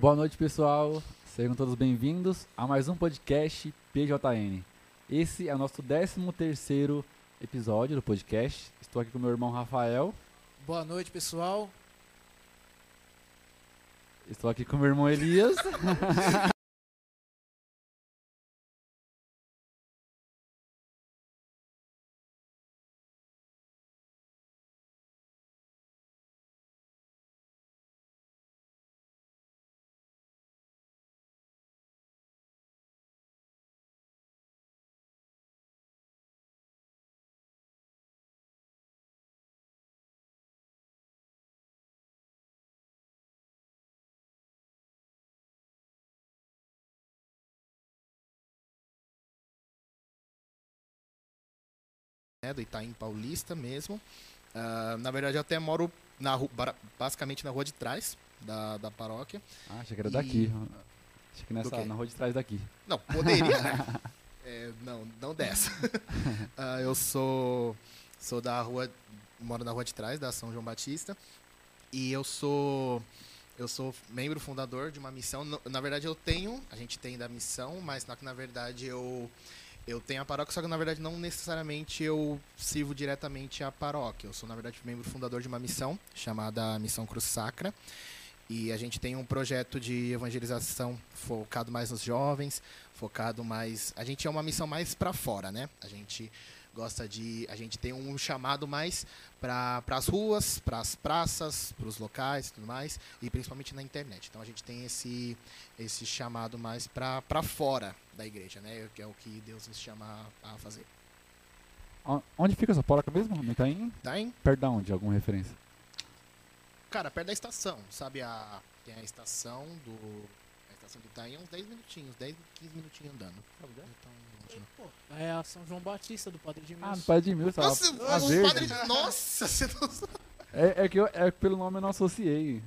Boa noite, pessoal. Sejam todos bem-vindos a mais um podcast PJN. Esse é o nosso 13 terceiro episódio do podcast. Estou aqui com meu irmão Rafael. Boa noite, pessoal. Estou aqui com meu irmão Elias. né, do Itaim Paulista mesmo. Uh, na verdade, eu até moro na rua, basicamente na rua de trás da, da paróquia. Ah, achei que era e... daqui. Achei que nessa, na rua de trás daqui. Não, poderia, né? é, não, não dessa. uh, eu sou, sou da rua, moro na rua de trás, da São João Batista. E eu sou eu sou membro fundador de uma missão. Na verdade, eu tenho, a gente tem da missão, mas na, na verdade eu eu tenho a paróquia, só que na verdade não necessariamente eu sirvo diretamente a paróquia. Eu sou, na verdade, membro fundador de uma missão chamada Missão Cruz Sacra. E a gente tem um projeto de evangelização focado mais nos jovens, focado mais. A gente é uma missão mais para fora, né? A gente gosta de. A gente tem um chamado mais para as ruas, para as praças, para os locais e tudo mais, e principalmente na internet. Então a gente tem esse, esse chamado mais para fora da igreja, né? Que é o que Deus nos chama a, fazer. Onde fica essa porca mesmo? No Itaim? Itaim. Perto de onde? Alguma referência? Cara, perto da estação, sabe? A, tem a estação do. A estação do Itaim, uns 10 minutinhos, 10, 15 minutinhos andando. Então, é a São João Batista do Padre de Milson. Ah, do Padre de Milson. Nossa, a, a o padre, nossa, você não é, é que eu, é pelo nome eu não associei.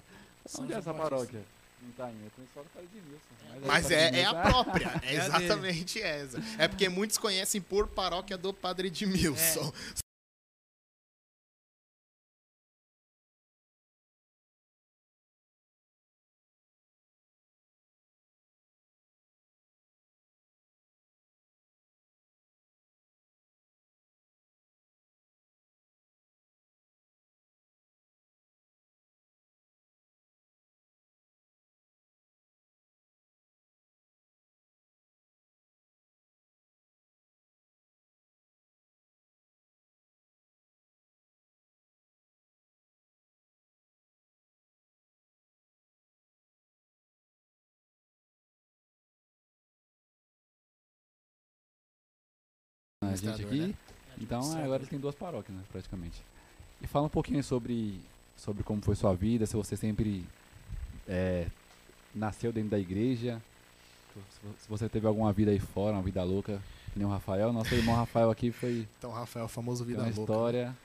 Onde é essa paróquia? Não tá indo, eu conheço só do Padre de Milson. Mas, mas é, é, a própria, é exatamente essa. É porque muitos conhecem por paróquia do Padre de Milson. É. a gente aqui. Né? Então agora ele tem duas paróquias, né, praticamente. E fala um pouquinho sobre, sobre como foi sua vida, se você sempre é, nasceu dentro da igreja, se você teve alguma vida aí fora, uma vida louca, que nem o Rafael. Nosso irmão Rafael aqui foi. Então, Rafael, famoso vida uma louca. história.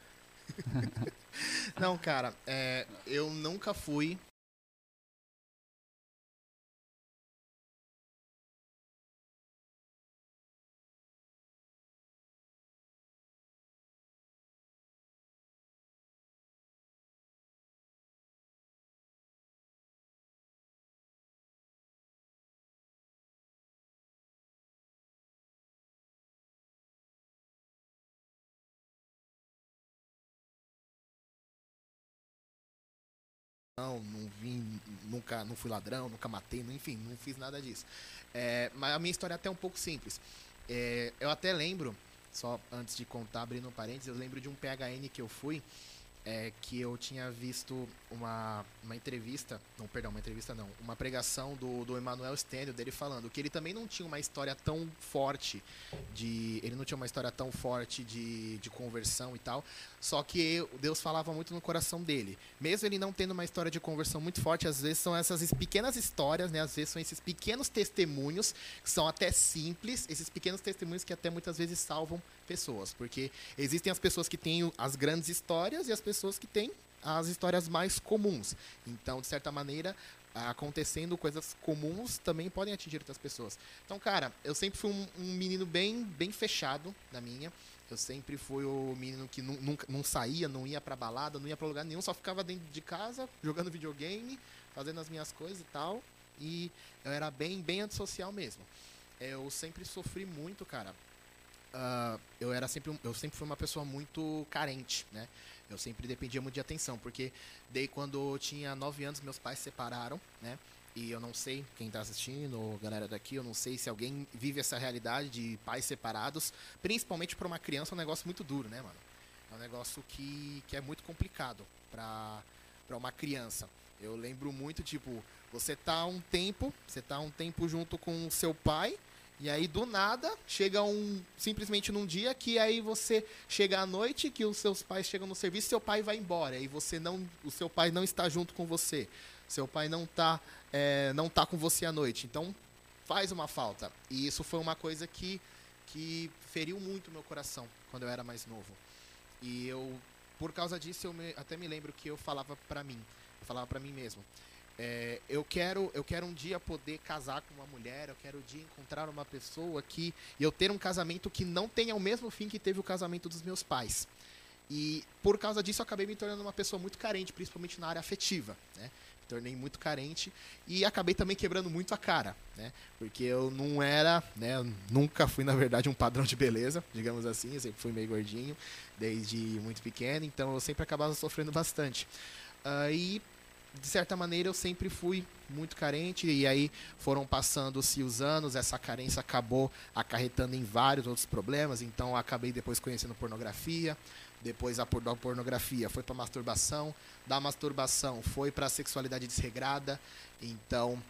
Não, cara, é, eu nunca fui vim, nunca, não fui ladrão, nunca matei, enfim, não fiz nada disso. É, mas a minha história é até um pouco simples. É, eu até lembro, só antes de contar, abrindo um parênteses, eu lembro de um PHN que eu fui, é, que eu tinha visto uma, uma entrevista, não, perdão, uma entrevista não, uma pregação do, do Emmanuel Stêndio, dele falando que ele também não tinha uma história tão forte de, ele não tinha uma história tão forte de, de conversão e tal, só que Deus falava muito no coração dele. Mesmo ele não tendo uma história de conversão muito forte, às vezes são essas pequenas histórias, né, às vezes são esses pequenos testemunhos, que são até simples, esses pequenos testemunhos que até muitas vezes salvam pessoas, porque existem as pessoas que têm as grandes histórias e as pessoas que têm as histórias mais comuns. Então, de certa maneira, acontecendo coisas comuns também podem atingir outras pessoas. Então, cara, eu sempre fui um, um menino bem, bem fechado na minha. Eu sempre fui o menino que nunca, não saía, não ia pra balada, não ia pra lugar nenhum, só ficava dentro de casa, jogando videogame, fazendo as minhas coisas e tal. E eu era bem, bem antissocial mesmo. Eu sempre sofri muito, cara. Uh, eu era sempre, eu sempre fui uma pessoa muito carente, né? Eu sempre dependia muito de atenção, porque daí quando eu tinha 9 anos, meus pais se separaram, né? E eu não sei quem está assistindo, galera daqui, eu não sei se alguém vive essa realidade de pais separados, principalmente para uma criança, é um negócio muito duro, né, mano? É um negócio que, que é muito complicado para uma criança. Eu lembro muito, tipo, você tá um tempo, você tá um tempo junto com o seu pai, e aí, do nada, chega um. Simplesmente num dia que aí você chega à noite, que os seus pais chegam no serviço, seu pai vai embora. E você não. O seu pai não está junto com você. Seu pai não está é, não tá com você à noite. Então, faz uma falta. E isso foi uma coisa que, que feriu muito meu coração quando eu era mais novo. E eu, por causa disso, eu me, até me lembro que eu falava para mim. Eu falava para mim mesmo. É, eu quero eu quero um dia poder casar com uma mulher, eu quero um dia encontrar uma pessoa que e eu ter um casamento que não tenha o mesmo fim que teve o casamento dos meus pais. E por causa disso eu acabei me tornando uma pessoa muito carente, principalmente na área afetiva, né? Me tornei muito carente e acabei também quebrando muito a cara, né? Porque eu não era, né, nunca fui na verdade um padrão de beleza, digamos assim, eu sempre fui meio gordinho desde muito pequeno, então eu sempre acabava sofrendo bastante. Uh, e de certa maneira eu sempre fui muito carente e aí foram passando-se os anos, essa carência acabou acarretando em vários outros problemas, então acabei depois conhecendo pornografia, depois a pornografia foi para masturbação, da masturbação foi para sexualidade desregrada, então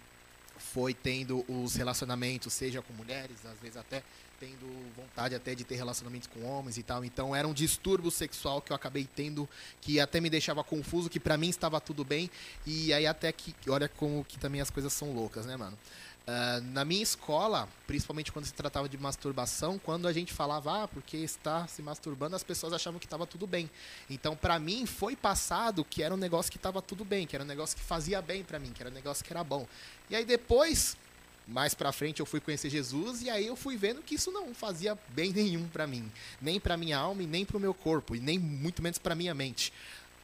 foi tendo os relacionamentos, seja com mulheres, às vezes até tendo vontade até de ter relacionamentos com homens e tal. Então era um distúrbio sexual que eu acabei tendo que até me deixava confuso, que para mim estava tudo bem. E aí até que olha como que também as coisas são loucas, né, mano? Uh, na minha escola, principalmente quando se tratava de masturbação, quando a gente falava, ah, porque está se masturbando, as pessoas achavam que estava tudo bem. Então, para mim, foi passado que era um negócio que estava tudo bem, que era um negócio que fazia bem para mim, que era um negócio que era bom. E aí depois, mais para frente eu fui conhecer Jesus e aí eu fui vendo que isso não fazia bem nenhum para mim, nem para minha alma e nem para o meu corpo e nem muito menos para minha mente.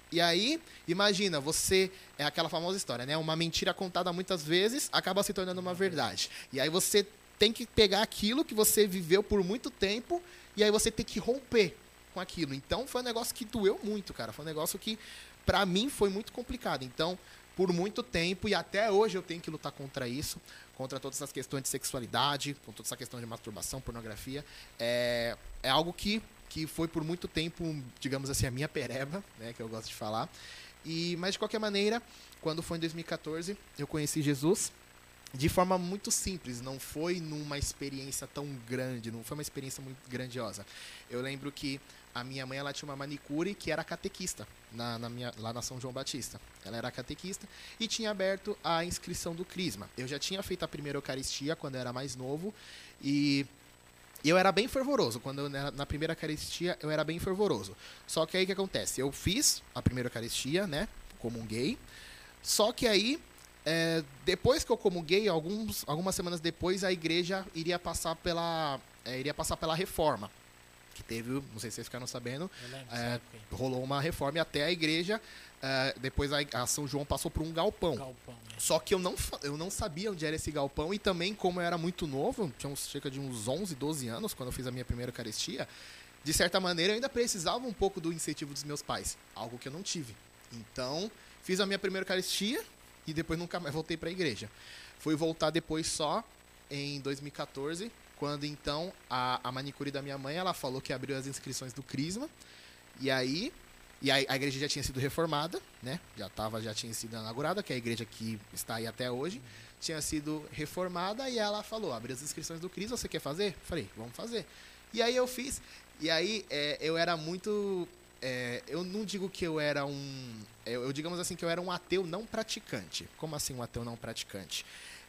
E aí, imagina, você é aquela famosa história, né? Uma mentira contada muitas vezes acaba se tornando uma verdade. E aí você tem que pegar aquilo que você viveu por muito tempo e aí você tem que romper com aquilo. Então foi um negócio que doeu muito, cara. Foi um negócio que para mim foi muito complicado. Então, por muito tempo e até hoje eu tenho que lutar contra isso contra todas essas questões de sexualidade, com toda essa questão de masturbação, pornografia. É, é algo que, que foi por muito tempo, digamos assim, a minha pereba, né, que eu gosto de falar. E, mas de qualquer maneira, quando foi em 2014, eu conheci Jesus de forma muito simples, não foi numa experiência tão grande, não foi uma experiência muito grandiosa. Eu lembro que a minha mãe ela tinha uma manicure que era catequista na, na minha, lá na São João Batista. Ela era catequista e tinha aberto a inscrição do Crisma. Eu já tinha feito a primeira Eucaristia quando eu era mais novo e eu era bem fervoroso. Quando eu, na primeira Eucaristia eu era bem fervoroso. Só que aí o que acontece? Eu fiz a primeira Eucaristia, né? Comunguei. Só que aí é, depois que eu comunguei, alguns, algumas semanas depois, a igreja iria passar pela, é, iria passar pela reforma que teve, não sei se vocês ficaram sabendo, é, rolou uma reforma e até a igreja, é, depois a, a, São João passou por um galpão. galpão né? Só que eu não, eu não sabia onde era esse galpão e também, como eu era muito novo, tinha uns, cerca de uns 11, 12 anos, quando eu fiz a minha primeira Eucaristia, de certa maneira eu ainda precisava um pouco do incentivo dos meus pais, algo que eu não tive. Então, fiz a minha primeira Eucaristia e depois nunca mais voltei para a igreja. Fui voltar depois só em 2014, quando então a, a manicure da minha mãe ela falou que abriu as inscrições do Crisma. E aí e a, a, igreja já tinha sido reformada, né? Já tava, já tinha sido inaugurada, que é a igreja que está aí até hoje, tinha sido reformada e ela falou: abriu as inscrições do Cris, você quer fazer? Falei, vamos fazer. E aí eu fiz. E aí é, eu era muito. É, eu não digo que eu era um. Eu, eu digamos assim que eu era um ateu não praticante. Como assim um ateu não praticante?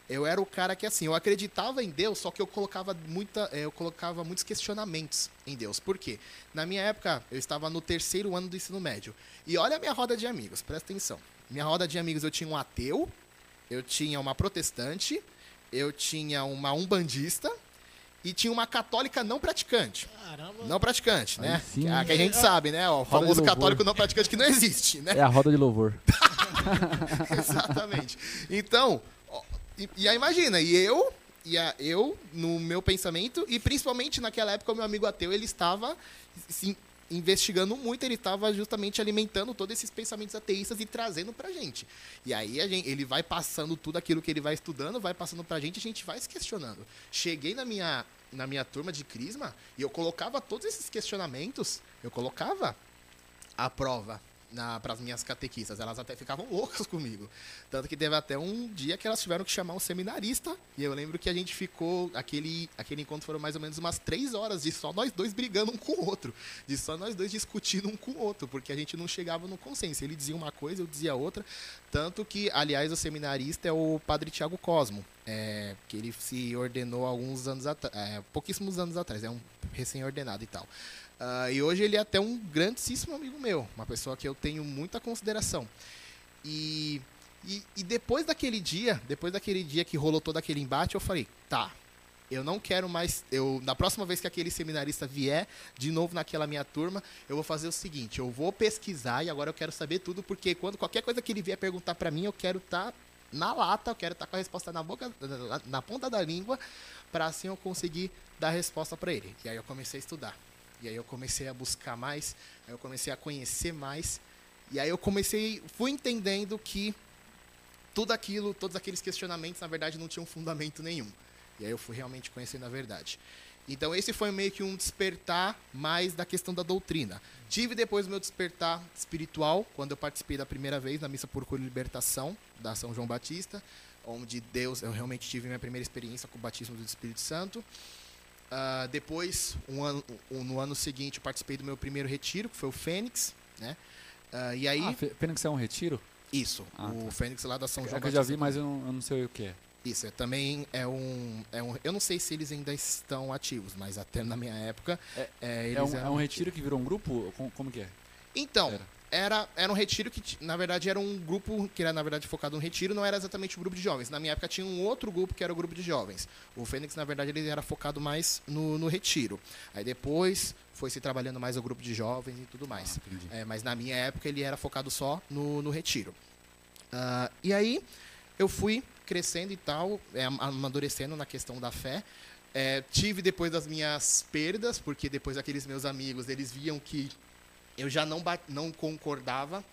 Eu era o cara que assim, eu acreditava em Deus, só que eu colocava muita, eh, eu colocava muitos questionamentos em Deus. Por quê? Na minha época, eu estava no terceiro ano do ensino médio. E olha a minha roda de amigos, presta atenção. Minha roda de amigos eu tinha um ateu, eu tinha uma protestante, eu tinha uma umbandista e tinha uma católica não praticante. Caramba. Não praticante, né? sim. Que, a, que a gente sabe, né? O famoso católico não praticante que não existe, né? É a roda de louvor. Exatamente. Então, e, aí imagina, e eu, e a, eu, no meu pensamento, e principalmente naquela época, o meu amigo ateu, ele estava investigando muito, ele estava justamente alimentando todos esses pensamentos ateístas e trazendo pra gente. E aí a gente, ele vai passando tudo aquilo que ele vai estudando, vai passando pra gente a gente vai se questionando. Cheguei na minha, na minha turma de Crisma e eu colocava todos esses questionamentos, eu colocava à prova para as minhas catequistas. Elas até ficavam loucas comigo. Tanto que teve até um dia que elas tiveram que chamar um seminarista. E eu lembro que a gente ficou. Aquele, aquele encontro foram mais ou menos umas três horas de só nós dois brigando um com o outro. De só nós dois discutindo um com o outro. Porque a gente não chegava no consenso. Ele dizia uma coisa, eu dizia outra. Tanto que, aliás, o seminarista é o padre Tiago Cosmo. É, que ele se ordenou alguns anos atrás. É, pouquíssimos anos atrás. É um recém-ordenado e tal. Ah, e hoje ele é até um grandíssimo amigo meu, uma pessoa que eu tenho muita consideração. E, e, e depois daquele dia, depois daquele dia que rolou todo aquele embate, eu falei, tá, eu não quero mais. Eu, na próxima vez que aquele seminarista vier de novo naquela minha turma, eu vou fazer o seguinte: eu vou pesquisar e agora eu quero saber tudo, porque quando qualquer coisa que ele vier perguntar pra mim, eu quero estar na lata, eu quero estar com a resposta na boca, na, na ponta da língua, para assim eu conseguir dar a resposta para ele. E aí eu comecei a estudar. E aí eu comecei a buscar mais, aí eu comecei a conhecer mais, e aí eu comecei, fui entendendo que tudo aquilo, todos aqueles questionamentos, na verdade, não tinham fundamento nenhum. E aí eu fui realmente conhecendo a verdade. Então esse foi meio que um despertar mais da questão da doutrina. Tive depois o meu despertar espiritual, quando eu participei da primeira vez na Missa por Cura e Libertação, da São João Batista, onde Deus, eu realmente tive minha primeira experiência com o batismo do Espírito Santo. Ah, depois, um ano, um- no ano seguinte, eu participei do meu primeiro retiro, que foi o Fênix, né? Ah, e aí, Ah, Fê- Fênix é um retiro? isso, Ah, o tá. Fênix lá da São João É que eu já vi, mas eu não, eu não sei o que é. Isso, é, também é um, é um. Eu não sei se eles ainda estão ativos, mas até na minha época. É- é, É um, é um retiro que virou um grupo? Como, como que é? Então, Era. Era, era um retiro que, na verdade, era um grupo que era, na verdade, focado no retiro, não era exatamente um grupo de jovens. Na minha época tinha um outro grupo que era o grupo de jovens. O Fênix, na verdade, ele era focado mais no, no retiro. Aí depois foi se trabalhando mais o grupo de jovens e tudo mais. Ah. É, mas na minha época ele era focado só no, no retiro. Ah, e aí eu fui crescendo e tal, é, am- amadurecendo na questão da fé. É, tive depois das minhas perdas, porque depois aqueles meus amigos, eles viam que eu já não, não concordava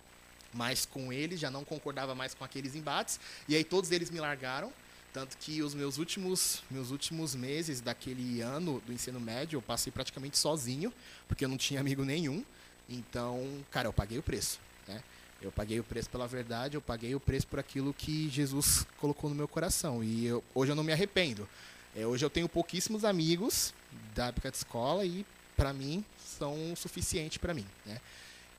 mais com eles, já não concordava mais com aqueles embates, e aí todos eles me largaram. Tanto que os meus últimos, meus últimos meses daquele ano do ensino médio, eu passei praticamente sozinho, porque eu não tinha amigo nenhum. Então, cara, eu paguei o preço. Né? Eu paguei o preço pela verdade, eu paguei o preço por aquilo que Jesus colocou no meu coração. E eu- hoje eu não me arrependo. É, hoje eu tenho pouquíssimos amigos da época de escola e, pra mim, são suficiente pra mim. Né?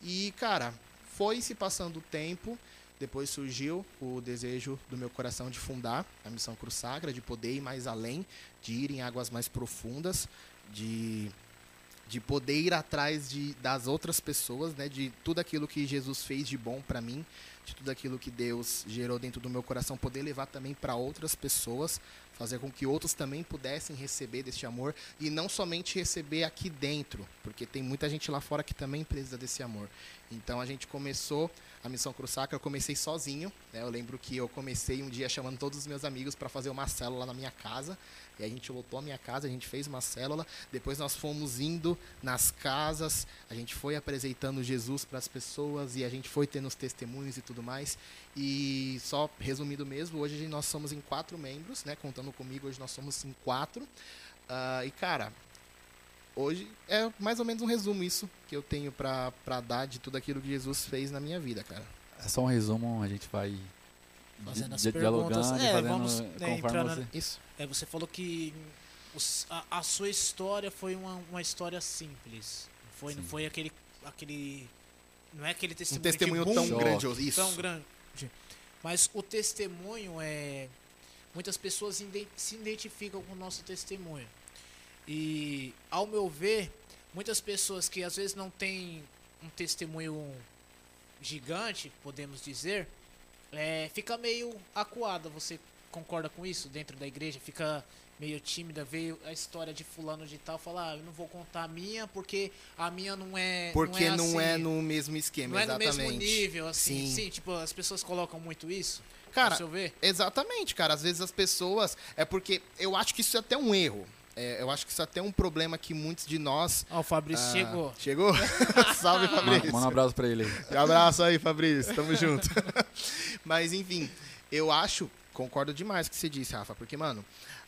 E, cara, foi se passando o tempo. Depois surgiu o desejo do meu coração de fundar a Missão Cruz Sagra, de poder ir mais além, de ir em águas mais profundas, de de poder ir atrás de, das outras pessoas, né, de tudo aquilo que Jesus fez de bom para mim, de tudo aquilo que Deus gerou dentro do meu coração, poder levar também para outras pessoas, fazer com que outros também pudessem receber deste amor e não somente receber aqui dentro, porque tem muita gente lá fora que também precisa desse amor. Então a gente começou a missão Cruz Sacra, eu comecei sozinho, né? Eu lembro que eu comecei um dia chamando todos os meus amigos para fazer uma célula na minha casa. E a gente lotou a minha casa, a gente fez uma célula. Depois nós fomos indo nas casas, a gente foi apresentando Jesus para as pessoas e a gente foi tendo os testemunhos e tudo mais. E só resumindo mesmo, hoje nós somos em quatro membros, né? Contando comigo, hoje nós somos em quatro. Ah, e cara, hoje é mais ou menos um resumo isso que eu tenho para dar de tudo aquilo que Jesus fez na minha vida, cara. É só um resumo, a gente vai Fazendo as perguntas. É, fazendo vamos, né, entrando- você... Isso. É, você falou que os- a, a sua história foi uma, uma história simples. Não foi, não Sim. foi aquele, aquele. Não é aquele Um testemunho, testemunho que, tão grandioso. Isso. tão grande. Mas o testemunho é. Muitas pessoas se identificam com o nosso testemunho. E, ao meu ver, muitas pessoas que às vezes não têm um testemunho gigante, podemos dizer, é, fica meio acuada. Você concorda com isso dentro da igreja? Fica meio tímida, veio a história de fulano de tal, falar, ah, eu não vou contar a minha porque a minha não é Porque não é, não assim, é no mesmo esquema, não é exatamente. no mesmo nível, assim, Sim. sim. tipo, as pessoas colocam muito isso. Cara? Exatamente, cara. Às vezes as pessoas. É porque eu acho que isso é até um erro. É, eu acho que isso é até um problema que muitos de nós. Ó, o Fabrício ah, chegou. Chegou? Salve, Fabrício. manda um abraço pra ele aí. Um abraço aí, Fabrício. Tamo junto. Mas, enfim, eu acho, concordo demais com o que você disse, Rafa, porque, mano,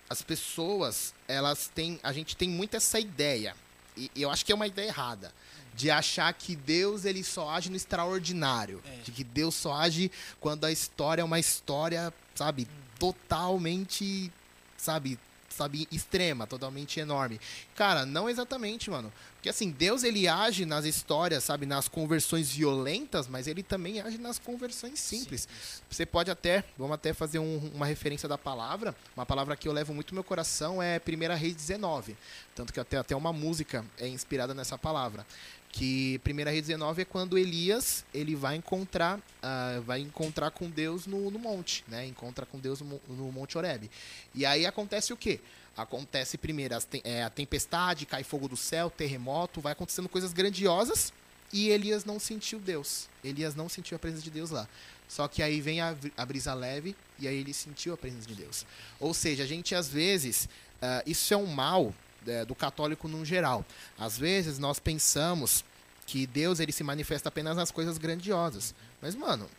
as pessoas, elas têm. A gente tem muito essa ideia. E eu acho que é uma ideia errada. De achar que Deus ele só age no extraordinário. É. De que Deus só age quando a história é uma história, sabe, totalmente, sabe, sabe, extrema, totalmente enorme. Cara, não exatamente, mano. Porque assim, Deus ele age nas histórias, sabe, nas conversões violentas, mas ele também age nas conversões simples. Você pode até, vamos até fazer um- uma referência da palavra. Uma palavra que eu levo muito no meu coração é 1 Reis 19. Tanto que até, até uma música é inspirada nessa palavra. Que 1 Reis 19 é quando Elias ele vai encontrar, ah, vai encontrar com Deus no, no monte, né? Encontra com Deus no, no Monte Horebe. E aí acontece o quê? Acontece primeiro as é, a tempestade, cai fogo do céu, terremoto, vai acontecendo coisas grandiosas e Elias não sentiu Deus. Elias não sentiu a presença de Deus lá. Só que aí vem a, a brisa leve e aí ele sentiu a presença de Deus. Ou seja, a gente às vezes, ah, isso é um mal é, do católico no geral. Às vezes nós pensamos que Deus ele se manifesta apenas nas coisas grandiosas. Mas, mano,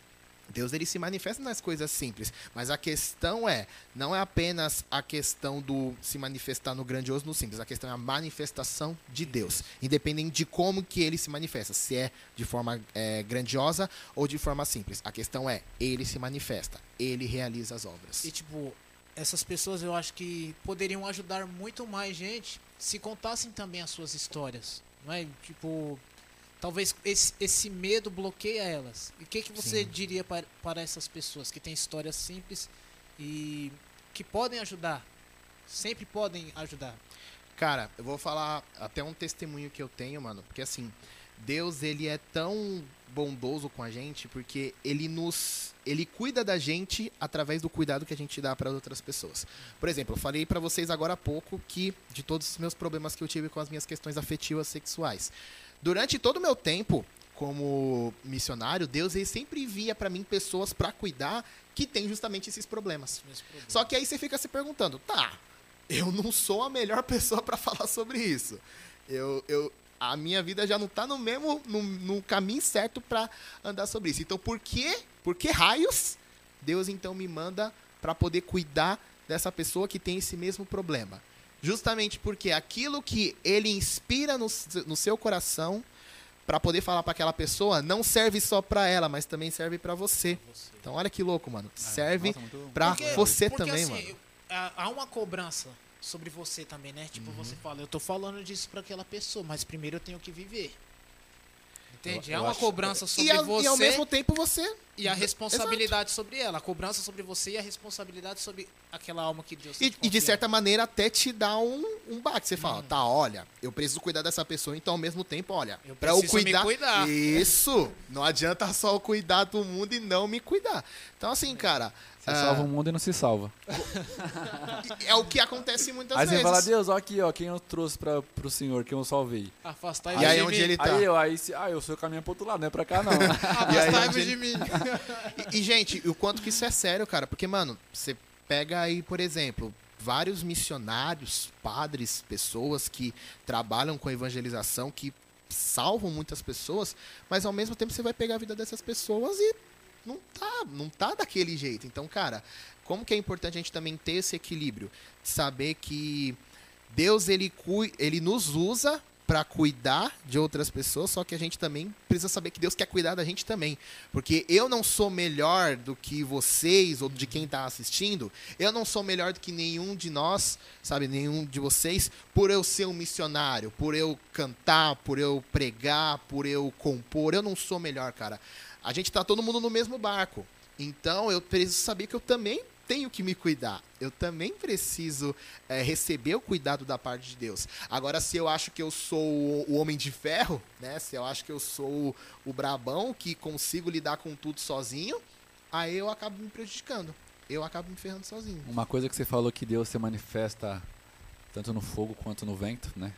Deus ele se manifesta nas coisas simples, mas a questão é, não é apenas a questão do se manifestar no grandioso, no simples, a questão é a manifestação de Deus, independente de como que ele se manifesta, se é de forma é, grandiosa ou de forma simples. A questão é, ele se manifesta, ele realiza as obras. E tipo, essas pessoas eu acho que poderiam ajudar muito mais gente se contassem também as suas histórias. Não é? Tipo, talvez esse, esse medo bloqueia elas. E o que, que você Sim. diria para, para essas pessoas que têm histórias simples e que podem ajudar? Sempre podem ajudar. Cara, eu vou falar até um testemunho que eu tenho, mano, porque assim, Deus ele é tão bondoso com a gente porque ele nos ele cuida da gente através do cuidado que a gente dá para outras pessoas. Por exemplo, eu falei para vocês agora há pouco que de todos os meus problemas que eu tive com as minhas questões afetivas sexuais. Durante todo o meu tempo como missionário, Deus ele sempre via para mim pessoas para cuidar que tem justamente esses problemas. Problema. Só que aí você fica se perguntando, tá, eu não sou a melhor pessoa para falar sobre isso. Eu, eu, a minha vida já não tá no mesmo, no, no caminho certo para andar sobre isso. Então, por que, por que raios Deus então me manda para poder cuidar dessa pessoa que tem esse mesmo problema? Justamente porque aquilo que ele inspira no, no seu coração para poder falar para aquela pessoa não serve só para ela, mas também serve para você. Você. Então, olha que louco, mano. Serve muito- pra Porque- você porque, também, assim, mano. há há uma cobrança sobre você também, né? Tipo, Uhum. você fala, eu tô falando disso pra aquela pessoa, mas primeiro eu tenho que viver. Entende? Eu- eu Há uma acho- cobrança sobre E, a- você e ao mesmo tempo você. e a responsabilidade sobre ela. A cobrança sobre você e a responsabilidade sobre aquela alma que Deus E, e de certa maneira até te dá um, um baque. Você fala, Uhum. tá, olha, eu preciso cuidar dessa pessoa, então ao mesmo tempo, olha, Eu pra eu cuidar. cuidar. Isso! Não adianta só eu cuidar do mundo e não me cuidar. Então, assim, cara. Você ah, salva o mundo e não se salva. É o que acontece muitas Aí você vezes. fala, Deus, ó aqui, ó, quem eu trouxe pra, pro senhor, quem eu salvei. Afastai-vos E aí de onde mim. ele tá? Aí eu, aí, se- ah, eu sou caminho pro outro lado, não é pra cá não. E aí Afastai-vos de mim. E, e, gente, o quanto que isso é sério, cara. Porque, mano, você pega aí, por exemplo, vários missionários, padres, pessoas que trabalham com evangelização, que salvam muitas pessoas, mas ao mesmo tempo você vai pegar a vida dessas pessoas e não tá, não tá daquele jeito. Então, cara, como que é importante a gente também ter esse equilíbrio? Saber que Deus, ele, ele nos usa para cuidar de outras pessoas, só que a gente também precisa saber que Deus quer cuidar da gente também. Porque eu não sou melhor do que vocês ou de quem está assistindo. Eu não sou melhor do que nenhum de nós, sabe, nenhum de vocês, por eu ser um missionário, por eu cantar, por eu pregar, por eu compor. Eu não sou melhor, cara. A gente tá todo mundo no mesmo barco. Então eu preciso saber que eu também tenho que me cuidar. Eu também preciso é, receber o cuidado da parte de Deus. Agora, se eu acho que eu sou o, homem de ferro, né? Se eu acho que eu sou o brabão que consigo lidar com tudo sozinho, aí eu acabo me prejudicando. Eu acabo me ferrando sozinho. Uma coisa que você falou que Deus se manifesta tanto no fogo quanto no vento, né?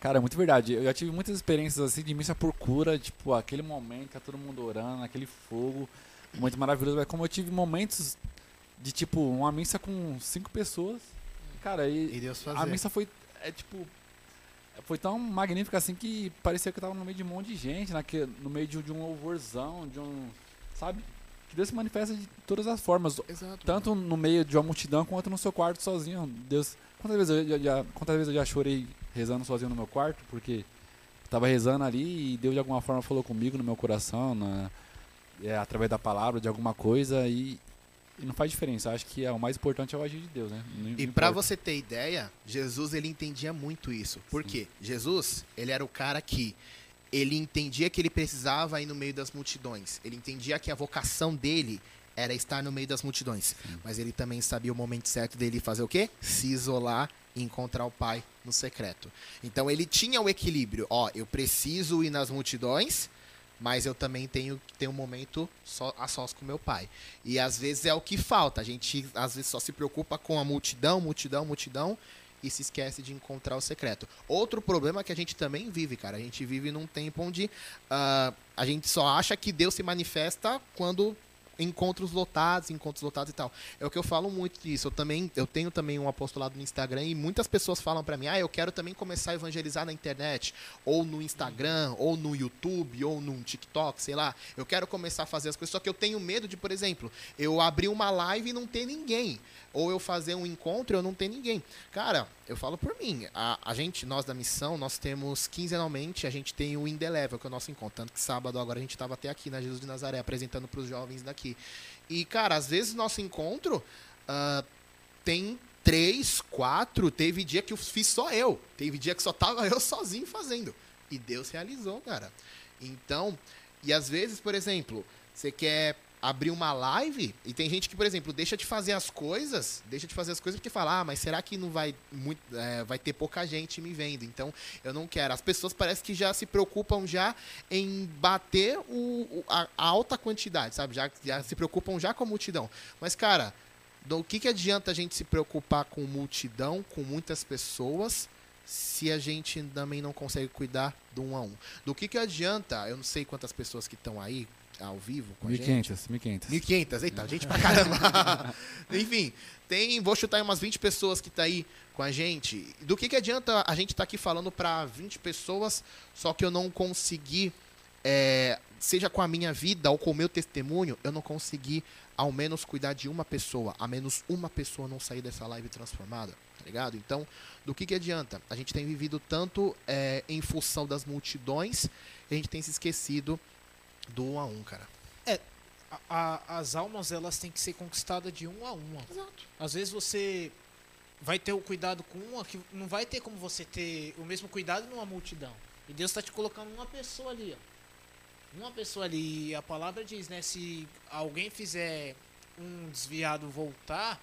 Cara, é muito verdade. Eu já tive muitas experiências assim de missa por cura, tipo, aquele momento, tá todo mundo orando, aquele fogo, muito maravilhoso. Mas como eu tive momentos de, tipo, uma missa com cinco pessoas, cara, e, E a missa foi, é, tipo, foi tão magnífica assim que parecia que eu tava no meio de um monte de gente, naque, no meio de, de um louvorzão, de um, sabe? Que Deus se manifesta de todas as formas, Exato. tanto no meio de uma multidão quanto no seu quarto sozinho. Deus, quantas vezes eu já, já- quantas vezes eu já chorei rezando sozinho no meu quarto, porque tava rezando ali e Deus de alguma forma falou comigo no meu coração, na, é, através da palavra, de alguma coisa e, e não faz diferença. Acho que é, o mais importante é o agir de Deus, né? Não- E importa. você ter ideia, Jesus ele entendia muito isso. Por Sim. quê? Jesus, ele era o cara que ele entendia que ele precisava ir no meio das multidões. Ele entendia que a vocação dele era estar no meio das multidões. Mas ele também sabia o momento certo dele fazer o quê? Se isolar e encontrar o Pai no secreto. Então ele tinha o equilíbrio. Ó, eu preciso ir nas multidões, mas eu também tenho que ter um momento só a sós com meu pai. E às vezes é o que falta. A gente às vezes só se preocupa com a multidão, multidão, multidão e se esquece de encontrar o secreto. Outro problema que a gente também vive, cara. A gente vive num tempo onde ah, a gente só acha que Deus se manifesta quando encontros lotados, encontros lotados e tal. É o que eu falo muito disso. Eu também, eu tenho também um apostolado no Instagram e muitas pessoas falam pra mim: "Ah, eu quero também começar a evangelizar na internet, ou no Instagram, ou no YouTube, ou no TikTok, sei lá. Eu quero começar a fazer as coisas, só que eu tenho medo de, por exemplo, eu abrir uma live e não ter ninguém, ou eu fazer um encontro e eu não ter ninguém. Cara, eu falo por mim, a, a gente, nós da missão, nós temos quinzenalmente, a gente tem o Indelevel, que é o nosso encontro. Tanto que sábado agora a gente estava até aqui na Jesus de Nazaré, apresentando para os jovens daqui. E, cara, às vezes nosso encontro ah, tem três, quatro, teve dia que eu fiz só eu. Teve dia que só tava eu sozinho fazendo. E Deus realizou, cara. Então, e às vezes, por exemplo, você quer abrir uma live e tem gente que, por exemplo, deixa de fazer as coisas, deixa de fazer as coisas porque fala, ah, mas será que não vai muito, é, vai ter pouca gente me vendo? Então, eu não quero. As pessoas parece que já se preocupam já em bater o, a, a alta quantidade, sabe? Já, já se preocupam já com a multidão. Mas, cara, do que, que adianta a gente se preocupar com multidão, com muitas pessoas, se a gente também não consegue cuidar do um a um? Do que, que adianta, eu não sei quantas pessoas que estão aí ao vivo com a gente. 1500, 1500. 1.500, eita, gente pra caramba. Enfim, tem, vou chutar aí umas 20 pessoas que tá aí com a gente. Do que, que adianta a gente estar aqui falando pra 20 pessoas, só que eu não consegui, é, seja com a minha vida ou com o meu testemunho, eu não consegui ao menos cuidar de uma pessoa, a menos uma pessoa não sair dessa live transformada, tá ligado? Então, do que, que adianta? A gente tem vivido tanto é, em função das multidões, a gente tem se esquecido do um a um, cara. A- a- as almas elas têm que ser conquistadas de um a uma. Exato. Às vezes você vai ter o cuidado com uma que não vai ter como você ter o mesmo cuidado numa multidão. E Deus está te colocando uma pessoa ali, ó. Uma pessoa ali. E a palavra diz, né? Se alguém fizer um desviado voltar,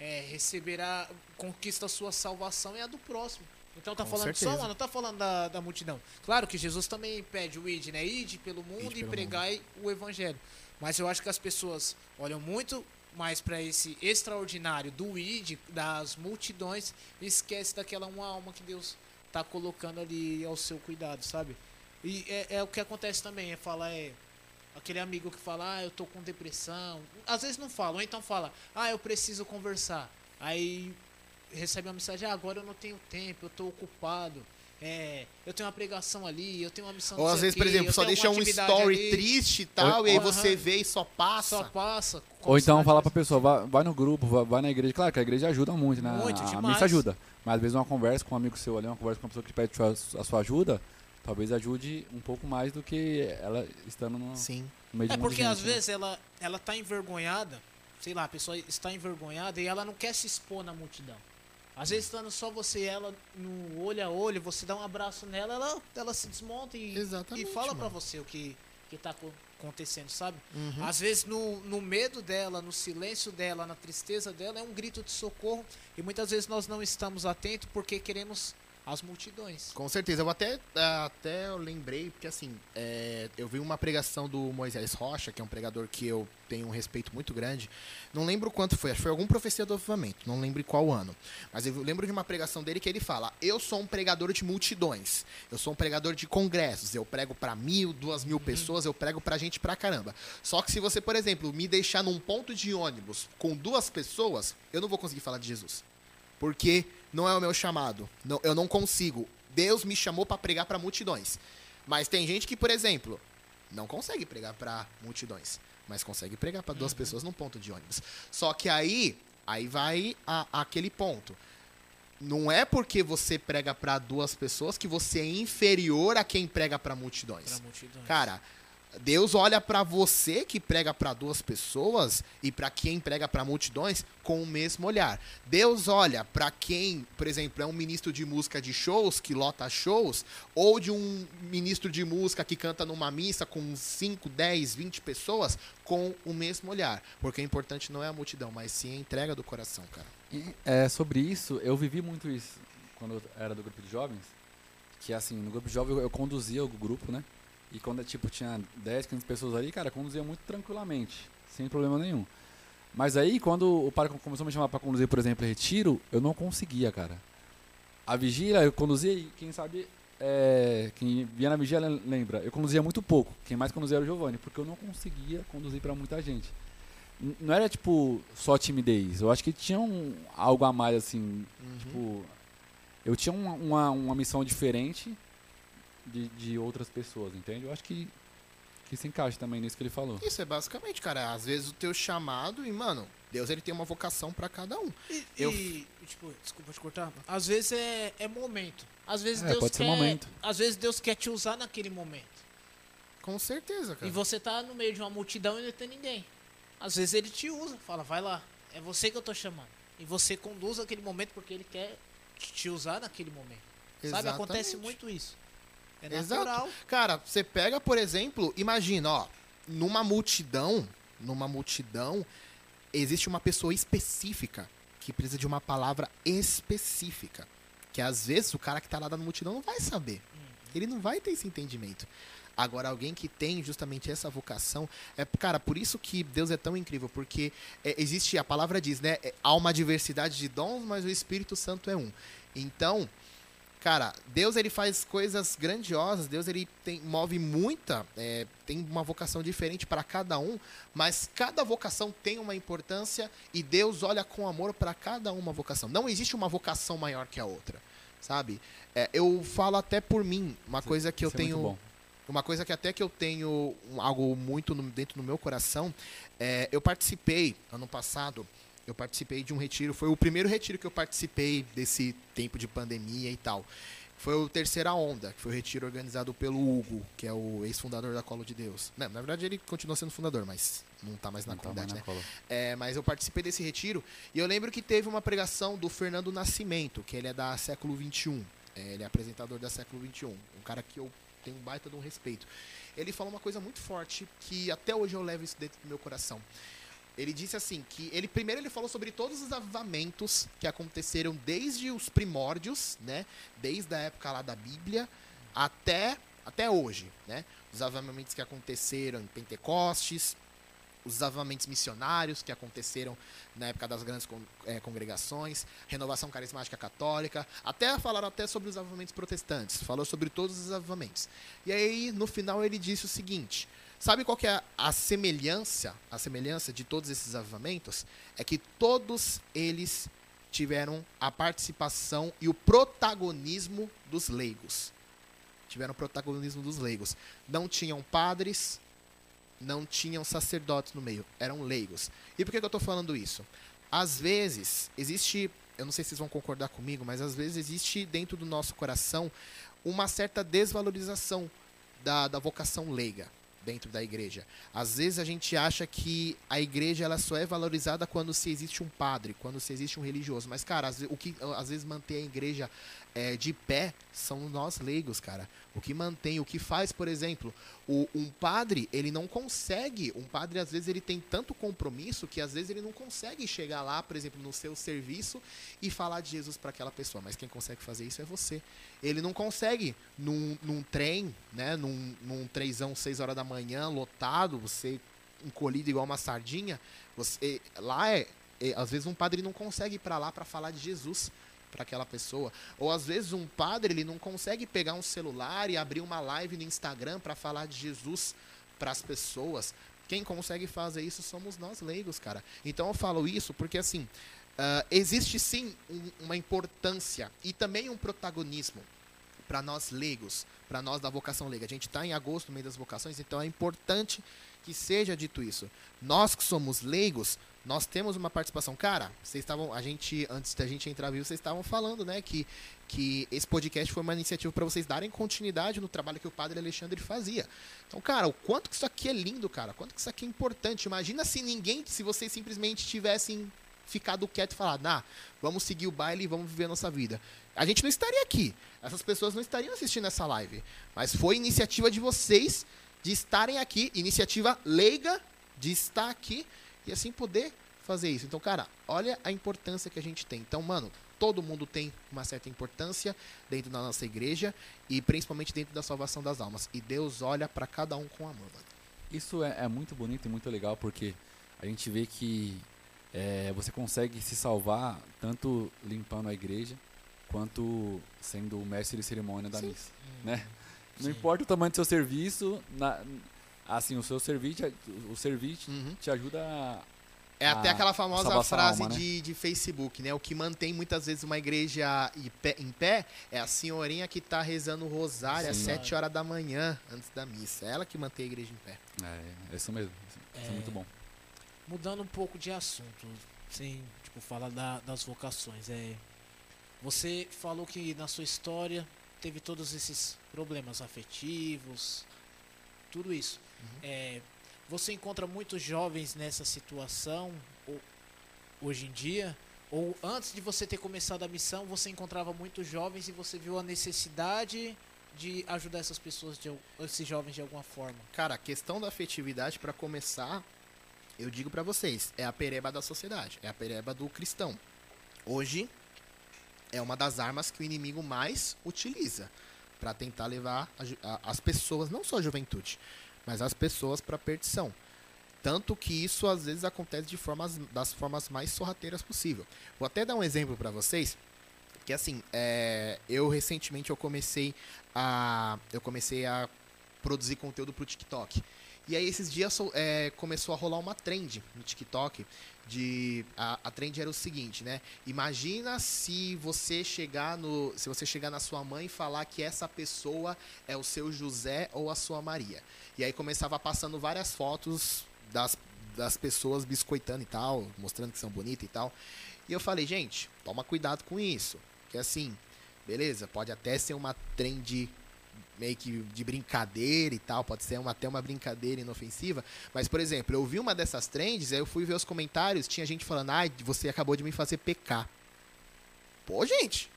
é, receberá, conquista a sua salvação e a do próximo. Então tá Com falando certeza. só, mano, não tá falando da, da multidão. Claro que Jesus também pede o id, né? Ide pelo mundo Ide e pelo pregai o evangelho. Mas eu acho que as pessoas olham muito mais para esse extraordinário do id, das multidões, e esquece daquela uma alma que Deus tá colocando ali ao seu cuidado, sabe? E é, é o que acontece também, é falar, é aquele amigo que fala, ah, eu tô com depressão. Às vezes não fala, ou então fala, ah, eu preciso conversar. Aí recebe uma mensagem, ah, agora eu não tenho tempo, eu tô ocupado. É, eu tenho uma pregação ali, eu tenho uma missão Ou às vezes, o por exemplo, só deixa um story ali, triste e tal, e aí Aham. você vê e só passa. Só passa. Ou então falar pra pessoa, vai, vai no grupo, vai, vai na igreja. Claro que a igreja ajuda muito, né? Muito, a, a demais. missa ajuda. Mas às vezes uma conversa com um amigo seu ali, uma conversa com uma pessoa que pede a sua ajuda, talvez ajude um pouco mais do que ela estando no, Sim. no meio de É de porque gente, às né? vezes ela, ela tá envergonhada, sei lá, a pessoa está envergonhada e ela não quer se expor na multidão. Às vezes estando só você e ela no olho a olho, você dá um abraço nela, ela, ela se desmonta e, Exatamente, e fala pra mano. você o que, que tá co- acontecendo, sabe? Uhum. Às vezes no, no medo dela, no silêncio dela, na tristeza dela, é um grito de socorro. E muitas vezes nós não estamos atentos porque queremos as multidões. Com certeza. Eu até, até eu lembrei, porque assim, é, eu vi uma pregação do Moisés Rocha, que é um pregador que eu tenho um respeito muito grande. Não lembro quanto foi, acho que foi algum profecia do avivamento, não lembro qual ano. Mas eu lembro de uma pregação dele que ele fala: Eu sou um pregador de multidões, eu sou um pregador de congressos, eu prego para mil, duas mil uhum. pessoas, eu prego pra gente pra caramba. Só que se você, por exemplo, me deixar num ponto de ônibus com duas pessoas, eu não vou conseguir falar de Jesus. Porque não é o meu chamado. Não, eu não consigo. Deus me chamou para pregar para multidões. Mas tem gente que, por exemplo, não consegue pregar para multidões, mas consegue pregar para duas uhum. pessoas num ponto de ônibus. Só que aí, aí vai a, aquele ponto. Não é porque você prega para duas pessoas que você é inferior a quem prega para multidões. multidões. Cara, Deus olha para você que prega para duas pessoas e para quem prega para multidões com o mesmo olhar. Deus olha para quem, por exemplo, é um ministro de música de shows que lota shows ou de um ministro de música que canta numa missa com 5, 10, 20 pessoas com o mesmo olhar, porque o importante não é a multidão, mas sim a entrega do coração, cara. E, é, sobre isso, eu vivi muito isso quando eu era do grupo de jovens, que assim, no grupo de jovens eu, eu conduzia o grupo, né? E quando tipo, tinha 10, 15 pessoas ali, cara, conduzia muito tranquilamente, sem problema nenhum. Mas aí, quando o pai começou a me chamar para conduzir, por exemplo, retiro, eu não conseguia, cara. A vigília, eu conduzia e quem sabe, é, quem via na vigília lembra, eu conduzia muito pouco. Quem mais conduzia era o Giovanni, porque eu não conseguia conduzir para muita gente. N não era, tipo, só timidez. Eu acho que tinha um, algo a mais, assim, uhum. tipo... Eu tinha uma, uma, uma missão diferente de, de outras pessoas, entende? Eu acho que, que se encaixa também nisso que ele falou. Isso é basicamente, cara, às vezes o teu chamado e, mano, Deus ele tem uma vocação para cada um. E, eu... e, tipo, desculpa te cortar. Às vezes é, é momento. Às vezes é, Deus pode quer, ser momento. às vezes Deus quer te usar naquele momento. Com certeza, cara. E você tá no meio de uma multidão e não tem ninguém. Às vezes ele te usa, fala, vai lá, é você que eu tô chamando. E você conduz aquele momento porque ele quer te usar naquele momento. Exatamente. Sabe, acontece muito isso. É natural. Exato. Cara, você pega, por exemplo, imagina, ó, numa multidão, numa multidão, existe uma pessoa específica que precisa de uma palavra específica. Que às vezes o cara que tá lá na multidão não vai saber. Uhum. Ele não vai ter esse entendimento. Agora, alguém que tem justamente essa vocação, é, cara, por isso que Deus é tão incrível, porque é, existe, a palavra diz, né? É, há uma diversidade de dons, mas o Espírito Santo é um. Então, cara, Deus ele faz coisas grandiosas, Deus ele tem, move muita, é, tem uma vocação diferente para cada um, mas cada vocação tem uma importância e Deus olha com amor para cada uma vocação. Não existe uma vocação maior que a outra, sabe? É, eu falo até por mim, uma coisa que eu é tenho. Uma coisa que até que eu tenho algo muito no, dentro do meu coração, é, eu participei ano passado eu participei de um retiro, foi o primeiro retiro que eu participei desse tempo de pandemia e tal. Foi o Terceira Onda, que foi o retiro organizado pelo Hugo, que é o ex-fundador da Colo de Deus. Não, na verdade, ele continua sendo fundador, mas não está mais na não tá comunidade, tá né? É, mas eu participei desse retiro e eu lembro que teve uma pregação do Fernando Nascimento, que ele é da século XXI. É, ele é apresentador da século XXI. Um cara que eu tenho um baita de um respeito. Ele falou uma coisa muito forte que até hoje eu levo isso dentro do meu coração ele disse assim que ele primeiro ele falou sobre todos os avivamentos que aconteceram desde os primórdios, né, desde a época lá da Bíblia até até hoje, né? Os avivamentos que aconteceram em Pentecostes, os avivamentos missionários que aconteceram na época das grandes é, congregações, renovação carismática católica, até falaram até sobre os avivamentos protestantes, falou sobre todos os avivamentos. E aí no final ele disse o seguinte: Sabe qual que é a semelhança, a semelhança de todos esses avivamentos? É que todos eles tiveram a participação e o protagonismo dos leigos. Tiveram o protagonismo dos leigos. Não tinham padres, não tinham sacerdotes no meio, eram leigos. E por que, que eu estou falando isso? Às vezes, existe, eu não sei se vocês vão concordar comigo, mas às vezes existe dentro do nosso coração uma certa desvalorização da, da vocação leiga dentro da igreja. Às vezes a gente acha que a igreja ela só é valorizada quando se existe um padre, quando se existe um religioso. Mas, cara, o que às vezes mantém a igreja é, de pé são nós leigos, cara. O que mantém, o que faz, por exemplo, o, um padre, ele não consegue, um padre às vezes ele tem tanto compromisso que às vezes ele não consegue chegar lá, por exemplo, no seu serviço e falar de Jesus para aquela pessoa, mas quem consegue fazer isso é você. Ele não consegue num, num trem, né, num, num trenzão 6 horas da manhã, lotado, você encolhido igual uma sardinha, você lá é, é às vezes um padre não consegue ir para lá para falar de Jesus para aquela pessoa. Ou às vezes um padre ele não consegue pegar um celular e abrir uma live no Instagram para falar de Jesus para as pessoas. Quem consegue fazer isso somos nós leigos, cara. Então eu falo isso porque assim uh, existe sim um, uma importância e também um protagonismo para nós leigos, para nós da vocação leiga. A gente está em agosto, no meio das vocações, então é importante que seja dito isso. Nós que somos leigos, nós temos uma participação. Cara, vocês estavam, a gente antes da gente entrar vivo, vocês estavam falando, né, que que esse podcast foi uma iniciativa para vocês darem continuidade no trabalho que o Padre Alexandre fazia. Então, cara, o quanto que isso aqui é lindo, cara, quanto que isso aqui é importante. Imagina se ninguém, se vocês simplesmente tivessem ficado quieto e falado, nah, vamos seguir o baile e vamos viver a nossa vida. A gente não estaria aqui. Essas pessoas não estariam assistindo essa live. Mas foi iniciativa de vocês de estarem aqui, iniciativa leiga de estar aqui e assim poder fazer isso. Então, cara, olha a importância que a gente tem. Então, mano, todo mundo tem uma certa importância dentro da nossa igreja e principalmente dentro da salvação das almas. E Deus olha para cada um com amor, mano. Isso é, é, muito bonito e muito legal porque a gente vê que é, você consegue se salvar tanto limpando a igreja quanto sendo o mestre de cerimônia da Sim. missa, né? Não importa o tamanho do seu serviço, na, assim, o seu serviço, o serviço uhum. te ajuda a, é até aquela famosa frase alma, né? de, de Facebook, né? O que mantém muitas vezes uma igreja em pé é a senhorinha que está rezando o rosário Sim. às 7 horas da manhã, antes da missa. É ela que mantém a igreja em pé. É, é isso mesmo. Isso é, é muito bom. Mudando um pouco de assunto, sem tipo, falar da, das vocações. É, você falou que na sua história teve todos esses problemas afetivos, tudo isso. Uhum. É, você encontra muitos jovens nessa situação hoje em dia? Ou antes de você ter começado a missão, você encontrava muitos jovens e você viu a necessidade de ajudar essas pessoas, de, esses jovens de alguma forma? Cara, a questão da afetividade, para começar, eu digo para vocês, é a pereba da sociedade, é a pereba do cristão. Hoje, é uma das armas que o inimigo mais utiliza para tentar levar a, a, as pessoas, não só a juventude, mas as pessoas para perdição. Tanto que isso às vezes acontece de formas, das formas mais sorrateiras possível. Vou até dar um exemplo para vocês, que assim, é, eu recentemente eu comecei a eu comecei a produzir conteúdo para o TikTok. E aí esses dias é, começou a rolar uma trend no TikTok de a, a trend era o seguinte, né? Imagina se você chegar no se você chegar na sua mãe e falar que essa pessoa é o seu José ou a sua Maria. E aí começava passando várias fotos das das pessoas biscoitando e tal, mostrando que são bonitas e tal. E eu falei, gente, toma cuidado com isso. Que assim, beleza, pode até ser uma trend meio que de brincadeira e tal, pode ser uma, até uma brincadeira inofensiva, mas, por exemplo, eu vi uma dessas trends, aí eu fui ver os comentários, tinha gente falando, ah, você acabou de me fazer pecar. Pô, gente,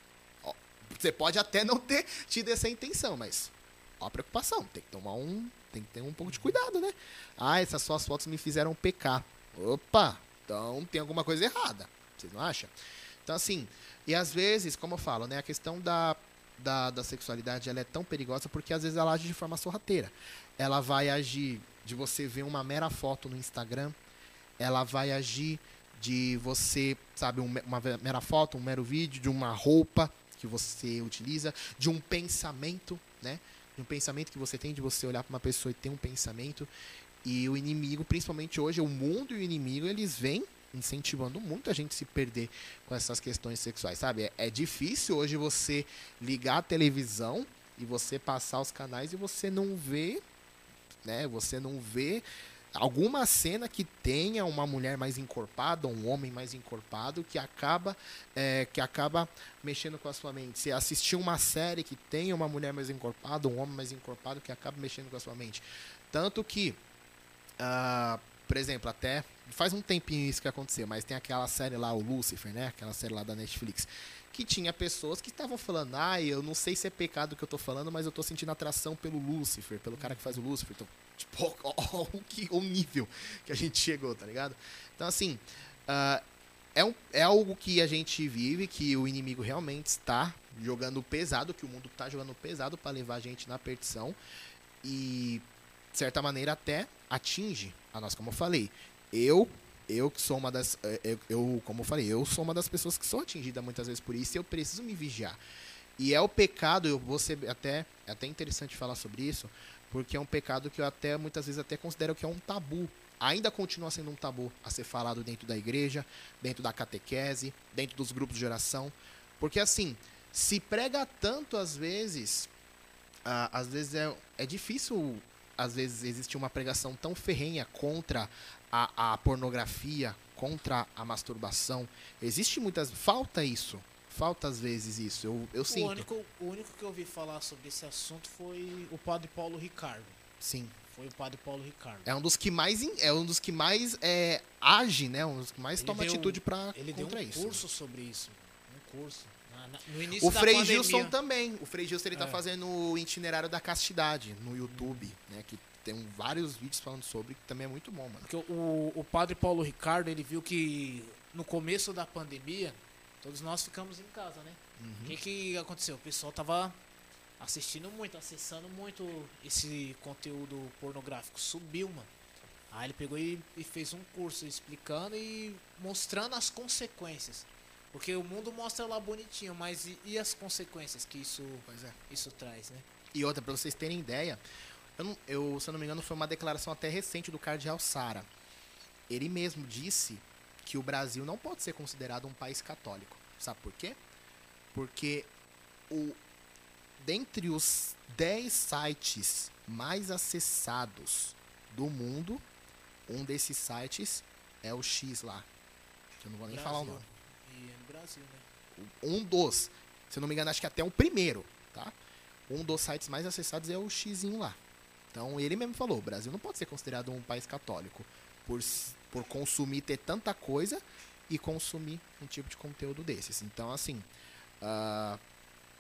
ó, você pode até não ter tido essa intenção, mas ó a preocupação, tem que tomar um, tem que ter um pouco de cuidado, né? Ah, essas suas fotos me fizeram pecar. Opa, então tem alguma coisa errada, vocês não acham? Então, assim, e às vezes, como eu falo, né, a questão da da, da sexualidade ela é tão perigosa porque às vezes ela age de forma sorrateira. Ela vai agir de você ver uma mera foto no Instagram, ela vai agir de você, sabe, uma mera foto, um mero vídeo, de uma roupa que você utiliza, de um pensamento, né? De um pensamento que você tem, de você olhar para uma pessoa e ter um pensamento. E o inimigo, principalmente hoje, o mundo e o inimigo, eles vêm incentivando muito a gente se perder com essas questões sexuais, sabe? É, é difícil hoje você ligar a televisão e você passar os canais e você não vê, né? Você não vê alguma cena que tenha uma mulher mais encorpada, um homem mais encorpado, que acaba, é, que acaba mexendo com a sua mente. Você assistir uma série que tenha uma mulher mais encorpada, um homem mais encorpado, que acaba mexendo com a sua mente. Tanto que, uh, por exemplo, até faz um tempinho isso que aconteceu, mas tem aquela série lá, o Lucifer, né? Aquela série lá da Netflix. que tinha pessoas que estavam falando, ah, eu não sei se é pecado que eu tô falando, mas eu tô sentindo atração pelo Lúcifer, pelo cara que faz o Lúcifer. Então, tipo, ó, ó, que, o nível que a gente chegou, tá ligado? Então, assim, uh, é, um, é algo que a gente vive, que o inimigo realmente está jogando pesado, que o mundo está jogando pesado para levar a gente na perdição. E, de certa maneira, até atinge a nós, como eu falei. Eu, eu que sou uma das. Eu, é, é, eu, como eu falei, eu sou uma das pessoas que sou atingida muitas vezes por isso eu preciso me vigiar. E é o pecado, eu até, é até interessante falar sobre isso, porque é um pecado que eu até muitas vezes até considero que é um tabu. Ainda continua sendo um tabu a ser falado dentro da igreja, dentro da catequese, dentro dos grupos de oração. Porque assim, se prega tanto às vezes, às vezes é, é difícil, às vezes existe uma pregação tão ferrenha contra a, a pornografia, contra a masturbação. Existe muitas. Falta isso. Falta às vezes isso. Eu, eu o sinto. Único, o único que eu ouvi falar sobre esse assunto foi o padre Paulo Ricardo. Sim. Foi o padre Paulo Ricardo. É um dos que mais é um dos que mais é, age, né? Um dos que mais ele toma atitude para Ele deu um isso. curso sobre isso. Um curso. No início o Frei pandemia. Gilson também. O Frei Gilson ele tá é. tá fazendo o itinerário da castidade no YouTube, né? Que tem vários vídeos falando sobre, que também é muito bom, mano. Porque o, o padre Paulo Ricardo, ele viu que no começo da pandemia, todos nós ficamos em casa, né? O uhum. que, que aconteceu? O pessoal tava assistindo muito, acessando muito esse conteúdo pornográfico. Subiu, mano. Aí ele pegou e, e fez um curso explicando e mostrando as consequências. Porque o mundo mostra lá bonitinho, mas e, e as consequências que isso, é. isso traz, né? E outra, para vocês terem ideia, eu, não, eu, se eu não me engano, foi uma declaração até recente do cardeal Sara. Ele mesmo disse que o Brasil não pode ser considerado um país católico. Sabe por quê? Porque o, dentre os 10 sites mais acessados do mundo, um desses sites é o X lá. Que eu não vou nem Brasil. falar o nome. E é no Brasil, né? Um dos. Se eu não me engano, acho que até o primeiro, tá? Um dos sites mais acessados é o X lá. Então ele mesmo falou, o Brasil não pode ser considerado um país católico por, por consumir, ter tanta coisa e consumir um tipo de conteúdo desses. Então, assim, uh,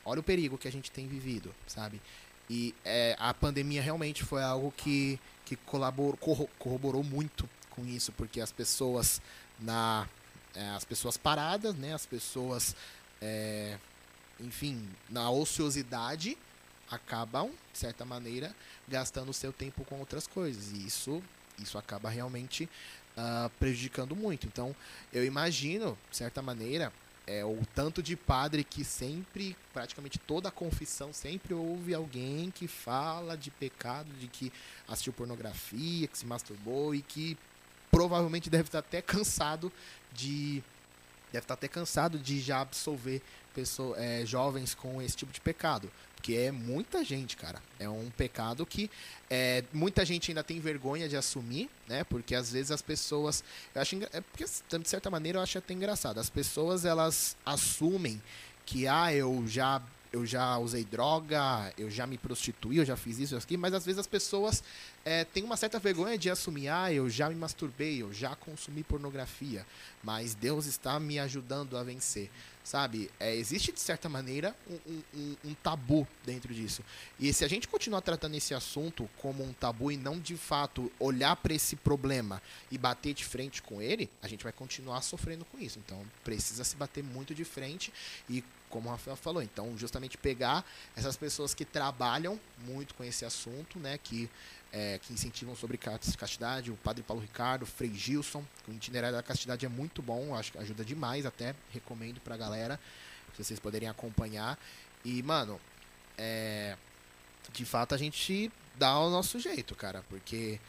olha o perigo que a gente tem vivido, sabe? E é, a pandemia realmente foi algo que, que colaborou, corroborou muito com isso, porque as pessoas na é, as pessoas paradas, né, as pessoas, é, enfim, na ociosidade acabam, de certa maneira, gastando o seu tempo com outras coisas. E isso, isso acaba realmente uh, prejudicando muito. Então, eu imagino, de certa maneira, é, o tanto de padre que sempre, praticamente toda a confissão, sempre ouve alguém que fala de pecado, de que assistiu pornografia, que se masturbou e que provavelmente deve estar até cansado de. Deve estar até cansado de já absolver pessoas, é, jovens com esse tipo de pecado. Porque é muita gente, cara. É um pecado que é, muita gente ainda tem vergonha de assumir, né? Porque às vezes as pessoas. Eu acho é porque, de certa maneira, eu acho até engraçado. As pessoas elas assumem que, ah, eu já eu já usei droga, eu já me prostituí, eu já fiz isso, aqui, mas às vezes as pessoas é, têm uma certa vergonha de assumir, ah, eu já me masturbei, eu já consumi pornografia, mas Deus está me ajudando a vencer, sabe? É, existe, de certa maneira, um, um, um, tabu dentro disso. E se a gente continuar tratando esse assunto como um tabu e não, de fato, olhar para esse problema e bater de frente com ele, a gente vai continuar sofrendo com isso. Então, precisa se bater muito de frente e como o Rafael falou. Então, justamente pegar essas pessoas que trabalham muito com esse assunto, né, que, é, que incentivam sobre castidade, o Padre Paulo Ricardo, o Frei Gilson, o itinerário da castidade é muito bom, acho que ajuda demais, até recomendo pra galera, se vocês poderem acompanhar. E, mano, é, de fato a gente dá o nosso jeito, cara, porque,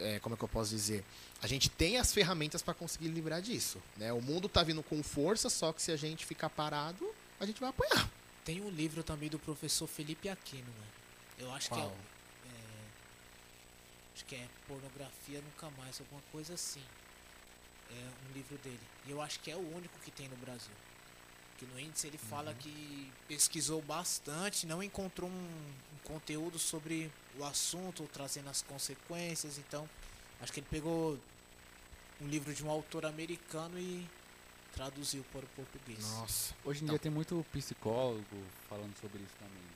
é, como é que eu posso dizer? a gente tem as ferramentas para conseguir livrar disso. Né? O mundo está vindo com força, só que se a gente ficar parado, a gente vai apanhar. Tem um livro também do professor Felipe Aquino, né? Eu acho Qual? que é, Acho que é Pornografia Nunca Mais, alguma coisa assim. É um livro dele. E eu acho que é o único que tem no Brasil. Que no índice ele fala uhum. que pesquisou bastante, não encontrou um, um conteúdo sobre o assunto, trazendo as consequências, então. Acho que ele pegou um livro de um autor americano e, traduziu para o português. Nossa. Hoje em Então. dia tem muito psicólogo falando sobre isso também. né?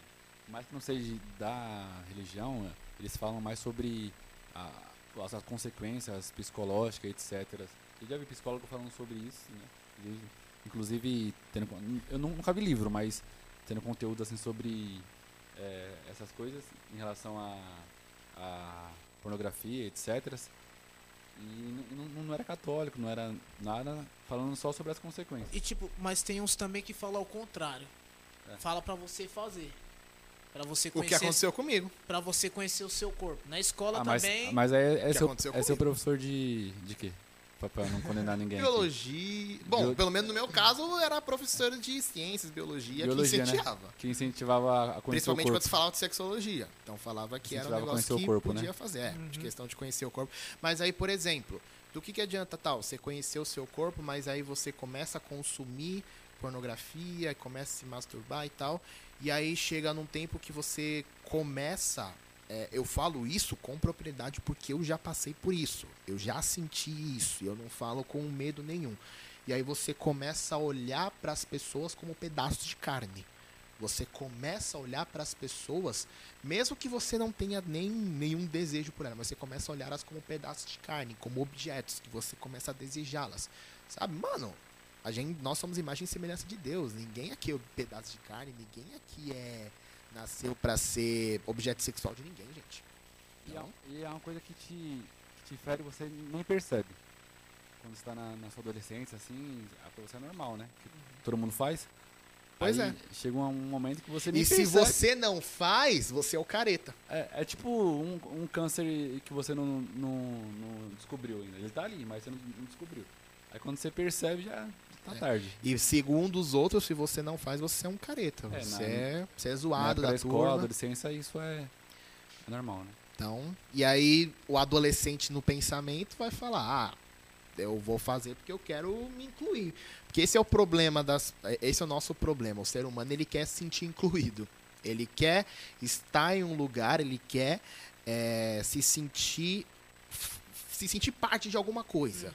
Mais que não seja da religião, né, eles falam mais sobre a- as, as consequências psicológicas, etc. Eu já vi psicólogo falando sobre isso, né? Inclusive, tendo, eu nu- nunca vi livro, mas tendo conteúdo assim sobre eh, essas coisas em relação a, a pornografia, etc. E n- n- não era católico, não era nada falando só sobre as consequências. E tipo, mas tem uns também que falam ao contrário. É. Fala pra você fazer. Pra você O que conhecer, aconteceu comigo. para você conhecer o seu corpo. Na escola Ah, mas, também. mas aí é, que seu, é seu professor de, de quê? Pra, pra não condenar ninguém. aqui. Biologia. Bom, Bio- pelo menos no meu caso, era professora de ciências, biologia, Biologia, que né? incentivava. Que incentivava a conhecer Principalmente o quando corpo. se falava de sexologia. Então falava que era um negócio conhecer que o corpo, podia né? fazer. É, de Uhum. questão de conhecer o corpo. Mas aí, por exemplo, do que, que adianta tal? Você conhecer o seu corpo, mas aí você começa a consumir pornografia, começa a se masturbar e tal. E aí chega num tempo que você começa. é, eu falo isso com propriedade porque eu já passei por isso. Eu já senti isso. E eu não falo com medo nenhum. E aí você começa a olhar para as pessoas como pedaços de carne. Você começa a olhar para as pessoas, mesmo que você não tenha nem nenhum desejo por elas, mas você começa a olhá-las como pedaços de carne, como objetos, que você começa a desejá-las. Sabe, mano, a gente, nós somos imagem e semelhança de Deus. Ninguém aqui é pedaço de carne, ninguém aqui é nasceu para ser objeto sexual de ninguém, gente. E é, e é uma coisa que te, que te fere e você nem percebe. Quando você tá na, na sua adolescência, assim, pra você é normal, né? Que todo mundo faz. Pois Aí é. Chega um momento que você nem E se percebe. você não faz, você é o careta. É, é tipo um, um câncer que você não, não, não descobriu ainda. Ele tá ali, mas você não, não descobriu. Aí quando você percebe, já tá É. tarde. E segundo os outros, se você não faz, você é um careta. É, você, na- é, você é zoado da, da escola, turma. adolescência, isso é, é normal, né? Então, e aí o adolescente no pensamento vai falar: "Ah, eu vou fazer porque eu quero me incluir". Porque esse é o problema das esse é o nosso problema. O ser humano ele quer se sentir incluído. Ele quer estar em um lugar, ele quer é, se sentir se sentir parte de alguma coisa.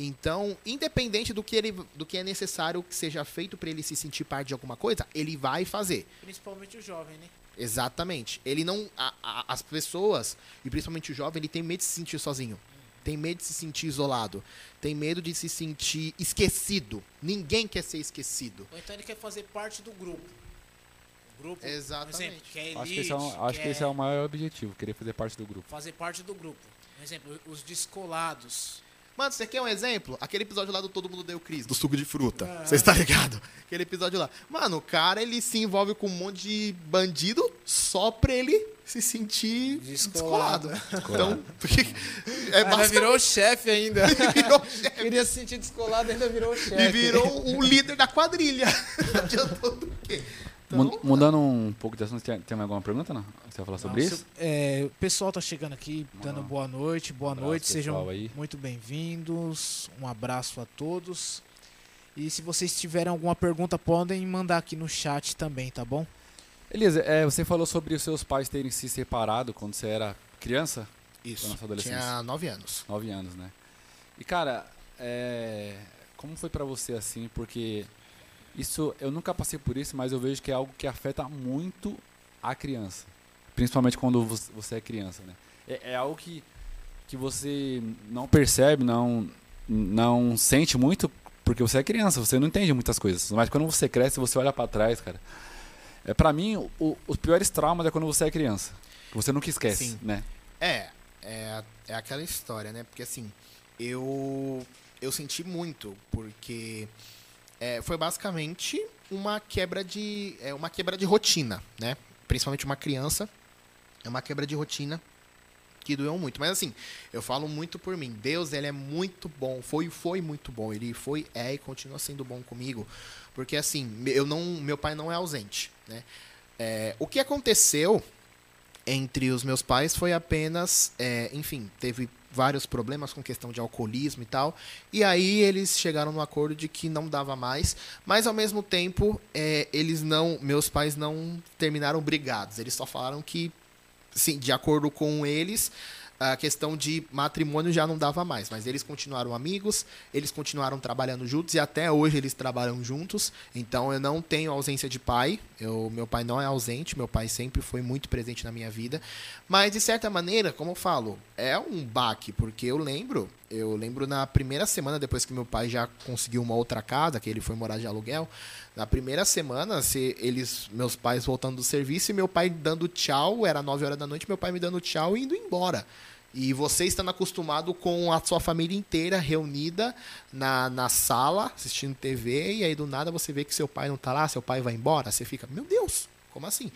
Então, independente do que ele do que é necessário que seja feito para ele se sentir parte de alguma coisa, ele vai fazer. Principalmente o jovem, né? Exatamente. Ele não. a- a- as pessoas, e principalmente o jovem, ele tem medo de se sentir sozinho. Tem medo de se sentir isolado. Tem medo de se sentir esquecido. Ninguém quer ser esquecido. Ou então ele quer fazer parte do grupo. O grupo, Exatamente. por exemplo, que é elite, acho que, esse é, um- acho que esse é o maior objetivo, querer fazer parte do grupo. fazer parte do grupo. Por exemplo, os descolados. Mano, você quer um exemplo? Aquele episódio lá do Todo Mundo Deu Cris, do suco de fruta. Ah. Você está ligado? Aquele episódio lá. Mano, o cara, ele se envolve com um monte de bandido só pra ele se sentir Descolado. descolado. Então, porque é ainda basicamente virou o chefe ainda. virou chefe. Queria se sentir descolado, ainda virou o chefe. E virou o líder da quadrilha. Adiantou do quê? Então, Mu- Mudando um pouco de assunto, tem, alguma pergunta, não? Você vai falar sobre Nossa, isso? é, o pessoal tá chegando aqui, dando boa noite, boa abraço, noite, sejam aí. muito bem-vindos. Um abraço a todos. E se vocês tiverem alguma pergunta, podem mandar aqui no chat também, tá bom? Elisa, é, você falou sobre os seus pais terem se separado quando você era criança, Isso. Tinha nove anos. 9 anos, né? E cara, é, como foi pra você assim? Porque isso eu nunca passei por isso, mas eu vejo que é algo que afeta muito a criança, principalmente quando vo- você é criança, né? É, é algo que que você não percebe, não não sente muito porque você é criança, você não entende muitas coisas. Mas quando você cresce, você olha pra trás, cara. É para mim o- os piores traumas é quando você é criança, você nunca esquece, Sim. né? É, é, é aquela história, né? Porque assim, eu eu senti muito, porque é, foi basicamente uma quebra de é uma quebra de rotina, né? Principalmente uma criança, é uma quebra de rotina que doeu muito. Mas assim, eu falo muito por mim. Deus, ele é muito bom. Foi foi muito bom. Ele foi é e continua sendo bom comigo, porque assim, eu não, meu pai não é ausente, né? É, o que aconteceu entre os meus pais foi apenas, é, enfim, teve vários problemas com questão de alcoolismo e tal. E aí eles chegaram no acordo de que não dava mais, mas ao mesmo tempo é, eles não, meus pais não terminaram brigados. Eles só falaram que, sim, de acordo com eles, a questão de matrimônio já não dava mais, mas eles continuaram amigos, eles continuaram trabalhando juntos e até hoje eles trabalham juntos. Então eu não tenho ausência de pai, eu, meu pai não é ausente, meu pai sempre foi muito presente na minha vida. Mas de certa maneira, como eu falo, é um baque, porque eu lembro, eu lembro na primeira semana depois que meu pai já conseguiu uma outra casa, que ele foi morar de aluguel, na primeira semana, se eles, meus pais voltando do serviço e meu pai dando tchau, era 9 horas da noite, meu pai me dando tchau e indo embora. E você estando acostumado com a sua família inteira reunida na, na sala, assistindo TV, e aí do nada você vê que seu pai não está lá, seu pai vai embora, você fica, meu Deus, como assim?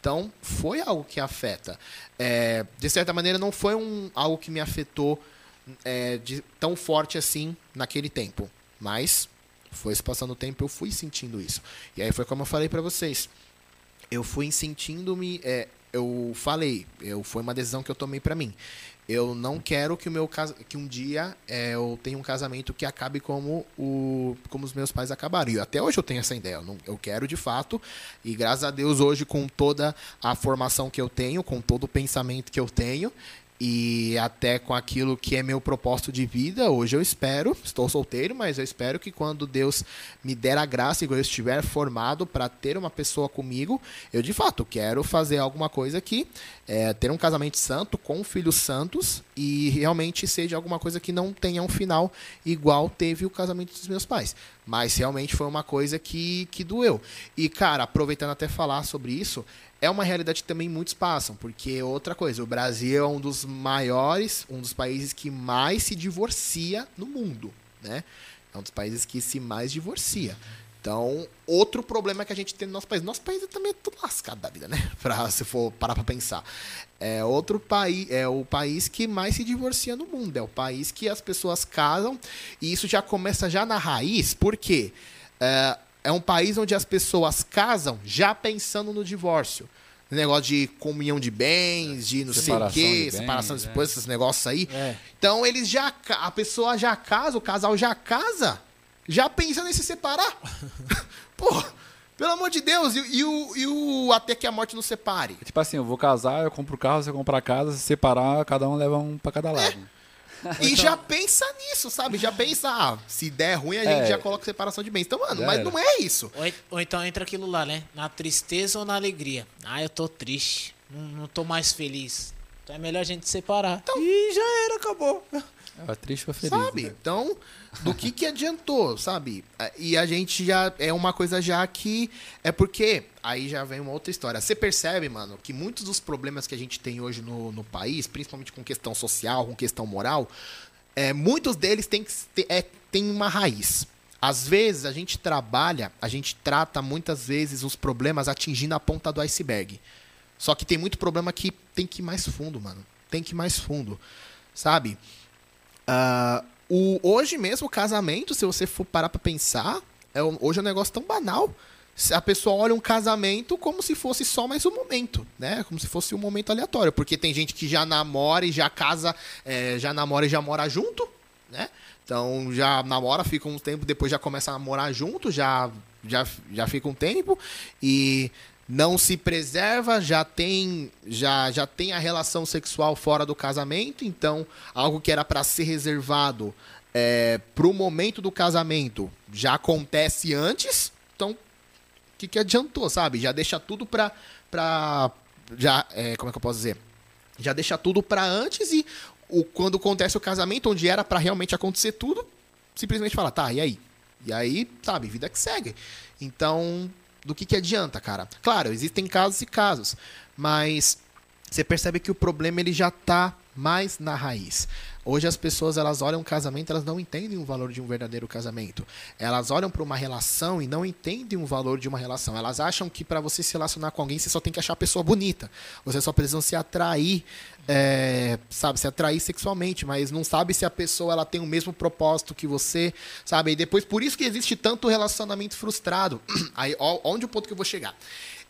Então, foi algo que afeta. É, de certa maneira, não foi um, algo que me afetou é, de, tão forte assim naquele tempo. Mas foi se passando o tempo, eu fui sentindo isso. E aí foi como eu falei para vocês. Eu fui sentindo-me. É, eu falei, eu foi uma decisão que eu tomei para mim. Eu não quero que o meu que um dia é, eu tenha um casamento que acabe como o como os meus pais acabaram. E até hoje eu tenho essa ideia. Eu, não, eu quero de fato. E graças a Deus hoje com toda a formação que eu tenho, com todo o pensamento que eu tenho, e até com aquilo que é meu propósito de vida. Hoje eu espero, estou solteiro, mas eu espero que quando Deus me der a graça e eu estiver formado para ter uma pessoa comigo, eu de fato quero fazer alguma coisa que é, ter um casamento santo com filhos santos e realmente seja alguma coisa que não tenha um final igual teve o casamento dos meus pais. Mas realmente foi uma coisa que, que doeu. E, cara, aproveitando até falar sobre isso, é uma realidade que também muitos passam, porque outra coisa, o Brasil é um dos maiores, um dos países que mais se divorcia no mundo, né? É um dos países que se mais divorcia. Então, outro problema que a gente tem no nosso país. Nosso país também é tudo lascado da vida, né? Pra, se for parar pra pensar. É outro país, é o país que mais se divorcia no mundo. É o país que as pessoas casam. E isso já começa já na raiz, porque é, é um país onde as pessoas casam já pensando no divórcio. Negócio de comunhão de bens, de não separação sei o quê, de separação de é. esposa, esses negócios aí. É. Então eles já. A pessoa já casa, o casal já casa, já pensando em se separar. Pô, pelo amor de Deus, e, e, o, e o até que a morte nos separe? Tipo assim, eu vou casar, eu compro o carro, você compra a casa, se separar, cada um leva um pra cada lado. É. E então... já pensa nisso, sabe? Já pensa, ah, se der ruim, a gente é. já coloca separação de bens. Então, mano, já mas era. não é isso. Ou, ou, então entra aquilo lá, né? Na tristeza ou na alegria. Ah, eu tô triste. Não, não tô mais feliz. Então é melhor a gente separar. Então, e já era, acabou. É triste ou feliz. Sabe? Né? Então, do que que adiantou, sabe? E a gente já é uma coisa já que é porque aí já vem uma outra história. Você percebe, mano, que muitos dos problemas que a gente tem hoje no, no país, principalmente com questão social, com questão moral, é, muitos deles têm, é, têm uma raiz. Às vezes a gente trabalha, a gente trata muitas vezes os problemas atingindo a ponta do iceberg. Só que tem muito problema que tem que ir mais fundo, mano. Tem que ir mais fundo. Sabe? Uh, o, hoje mesmo, o casamento, se você for parar pra pensar, é, hoje é um negócio tão banal. A pessoa olha um casamento como se fosse só mais um momento, né? Como se fosse um momento aleatório. Porque tem gente que já namora e já casa, é, já namora e já mora junto, né? Então já namora, fica um tempo, depois já começa a morar junto, já, já, já fica um tempo. E não se preserva, já tem já, já tem a relação sexual fora do casamento, então algo que era para ser reservado é, para o momento do casamento já acontece antes, então o que, que adiantou, sabe? Já deixa tudo para para já é, como é que eu posso dizer? Já deixa tudo para antes e o, quando acontece o casamento, onde era para realmente acontecer tudo, simplesmente fala, tá, e aí? E aí, sabe, vida que segue. Então, do que, que adianta, cara. Claro, existem casos e casos, mas você percebe que o problema ele já está mais na raiz. Hoje as pessoas elas olham o casamento, elas não entendem o valor de um verdadeiro casamento. Elas olham para uma relação e não entendem o valor de uma relação. Elas acham que para você se relacionar com alguém, você só tem que achar a pessoa bonita. Você só precisa se atrair, é, sabe, se atrair sexualmente, mas não sabe se a pessoa ela tem o mesmo propósito que você, sabe? E depois por isso que existe tanto relacionamento frustrado. Aí, onde o ponto que eu vou chegar?